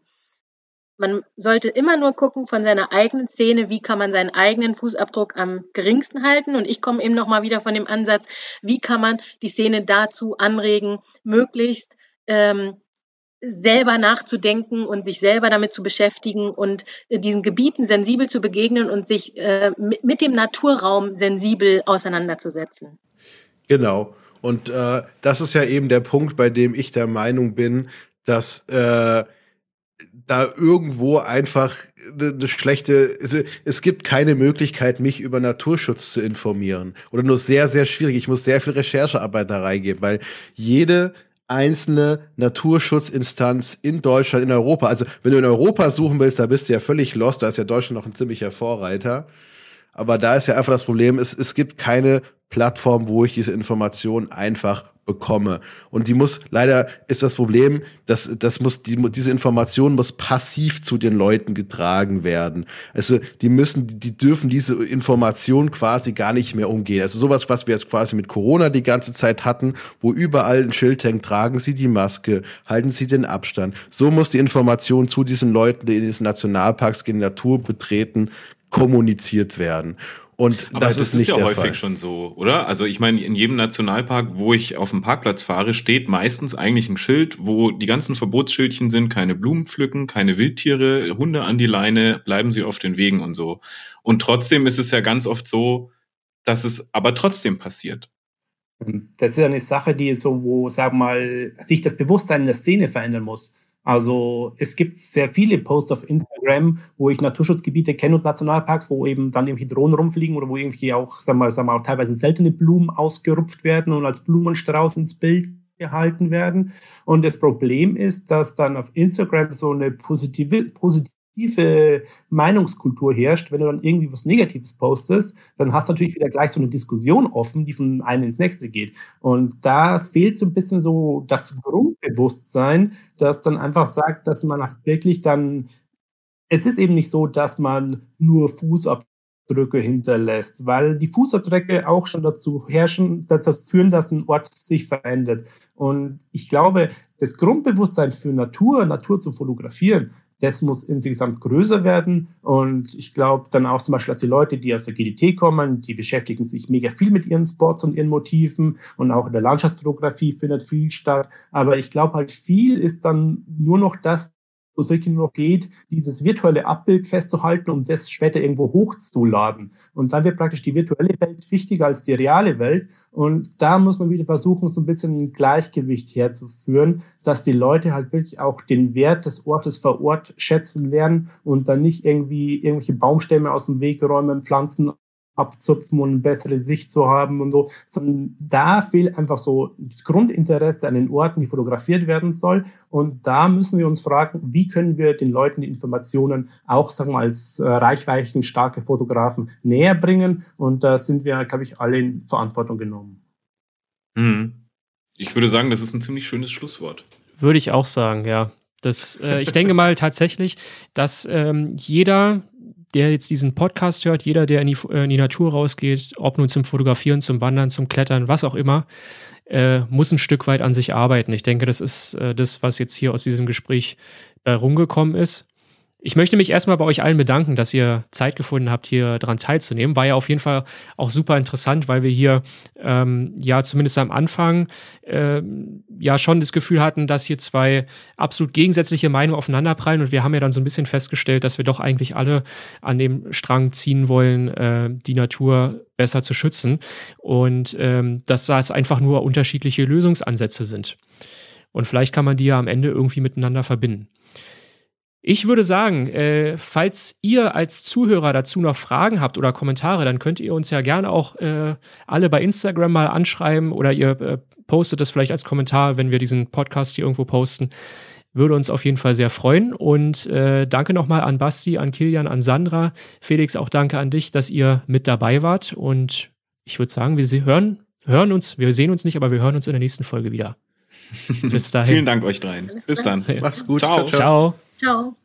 Man sollte immer nur gucken von seiner eigenen Szene, wie kann man seinen eigenen Fußabdruck am geringsten halten. Und ich komme eben nochmal wieder von dem Ansatz, wie kann man die Szene dazu anregen, möglichst ähm, selber nachzudenken und sich selber damit zu beschäftigen und äh, diesen Gebieten sensibel zu begegnen und sich äh, mit, mit dem Naturraum sensibel auseinanderzusetzen. Genau. Und äh, das ist ja eben der Punkt, bei dem ich der Meinung bin, dass äh, da irgendwo einfach eine schlechte, es gibt keine Möglichkeit, mich über Naturschutz zu informieren. Oder nur sehr, sehr schwierig. Ich muss sehr viel Recherchearbeit da reingeben, weil jede einzelne Naturschutzinstanz in Deutschland, in Europa, also wenn du in Europa suchen willst, da bist du ja völlig lost, da ist ja Deutschland noch ein ziemlicher Vorreiter. Aber da ist ja einfach das Problem, es, es gibt keine Plattform, wo ich diese Information einfach bekomme. Und die muss, leider ist das Problem, dass das muss, die, diese Information muss passiv zu den Leuten getragen werden. Also die müssen, die dürfen diese Information quasi gar nicht mehr umgehen. Also sowas, was wir jetzt quasi mit Corona die ganze Zeit hatten, wo überall ein Schild hängt, tragen Sie die Maske, halten Sie den Abstand. So muss die Information zu diesen Leuten, die in diesen Nationalparks gehen, Natur betreten, kommuniziert werden. Und Aber das, das ist, ist ja häufig Fall. schon so, oder? Also ich meine, in jedem Nationalpark, wo ich auf dem Parkplatz fahre, steht meistens eigentlich ein Schild, wo die ganzen Verbotsschildchen sind, keine Blumen pflücken, keine Wildtiere, Hunde an die Leine, bleiben sie auf den Wegen und so. Und trotzdem ist es ja ganz oft so, dass es aber trotzdem passiert. Das ist ja eine Sache, die so, wo, sag mal, sich das Bewusstsein in der Szene verändern muss. Also es gibt sehr viele Posts auf Instagram, wo ich Naturschutzgebiete kenne und Nationalparks, wo eben dann irgendwie Drohnen rumfliegen oder wo irgendwie auch, sagen wir, sagen wir, teilweise seltene Blumen ausgerupft werden und als Blumenstrauß ins Bild gehalten werden. Und das Problem ist, dass dann auf Instagram so eine positive, positive tiefe Meinungskultur herrscht, wenn du dann irgendwie was Negatives postest, dann hast du natürlich wieder gleich so eine Diskussion offen, die von einem ins nächste geht. Und da fehlt so ein bisschen so das Grundbewusstsein, das dann einfach sagt, dass man wirklich dann, es ist eben nicht so, dass man nur Fußabdrücke hinterlässt, weil die Fußabdrücke auch schon dazu herrschen, dazu führen, dass ein Ort sich verändert. Und ich glaube, das Grundbewusstsein für Natur, Natur zu fotografieren, das muss insgesamt größer werden. Und ich glaube dann auch zum Beispiel, dass die Leute, die aus der GDT kommen, die beschäftigen sich mega viel mit ihren Spots und ihren Motiven. Und auch in der Landschaftsfotografie findet viel statt. Aber ich glaube halt, viel ist dann nur noch das, wo es wirklich nur noch geht, dieses virtuelle Abbild festzuhalten, um das später irgendwo hochzuladen. Und dann wird praktisch die virtuelle Welt wichtiger als die reale Welt. Und da muss man wieder versuchen, so ein bisschen ein Gleichgewicht herzuführen, dass die Leute halt wirklich auch den Wert des Ortes vor Ort schätzen lernen und dann nicht irgendwie irgendwelche Baumstämme aus dem Weg räumen, Pflanzen abzupfen und eine bessere Sicht zu haben und so. Sondern da fehlt einfach so das Grundinteresse an den Orten, die fotografiert werden soll. Und da müssen wir uns fragen, wie können wir den Leuten die Informationen auch, sagen wir mal, als äh, reichweitenstarke Fotografen näher bringen. Und da sind wir, glaube ich, alle in Verantwortung genommen. Mhm. Ich würde sagen, das ist ein ziemlich schönes Schlusswort. Würde ich auch sagen, ja. Das, äh, ich denke mal tatsächlich, dass ähm, jeder, der jetzt diesen Podcast hört, jeder, der in die, äh, in die Natur rausgeht, ob nun zum Fotografieren, zum Wandern, zum Klettern, was auch immer, äh, muss ein Stück weit an sich arbeiten. Ich denke, das ist äh, das, was jetzt hier aus diesem Gespräch äh, rumgekommen ist. Ich möchte mich erstmal bei euch allen bedanken, dass ihr Zeit gefunden habt, hier dran teilzunehmen. War ja auf jeden Fall auch super interessant, weil wir hier ähm, ja zumindest am Anfang äh, ja schon das Gefühl hatten, dass hier zwei absolut gegensätzliche Meinungen aufeinanderprallen. Und wir haben ja dann so ein bisschen festgestellt, dass wir doch eigentlich alle an dem Strang ziehen wollen, äh, die Natur besser zu schützen. Und ähm, dass das einfach nur unterschiedliche Lösungsansätze sind. Und vielleicht kann man die ja am Ende irgendwie miteinander verbinden. Ich würde sagen, äh, falls ihr als Zuhörer dazu noch Fragen habt oder Kommentare, dann könnt ihr uns ja gerne auch äh, alle bei Instagram mal anschreiben oder ihr äh, postet das vielleicht als Kommentar, wenn wir diesen Podcast hier irgendwo posten. Würde uns auf jeden Fall sehr freuen. Und äh, danke nochmal an Basti, an Kilian, an Sandra. Felix, auch danke an dich, dass ihr mit dabei wart. Und ich würde sagen, wir hören, hören uns, wir sehen uns nicht, aber wir hören uns in der nächsten Folge wieder. Bis dahin. Vielen Dank euch dreien. Bis dann. Mach's gut. ciao. ciao. ciao. Ciao.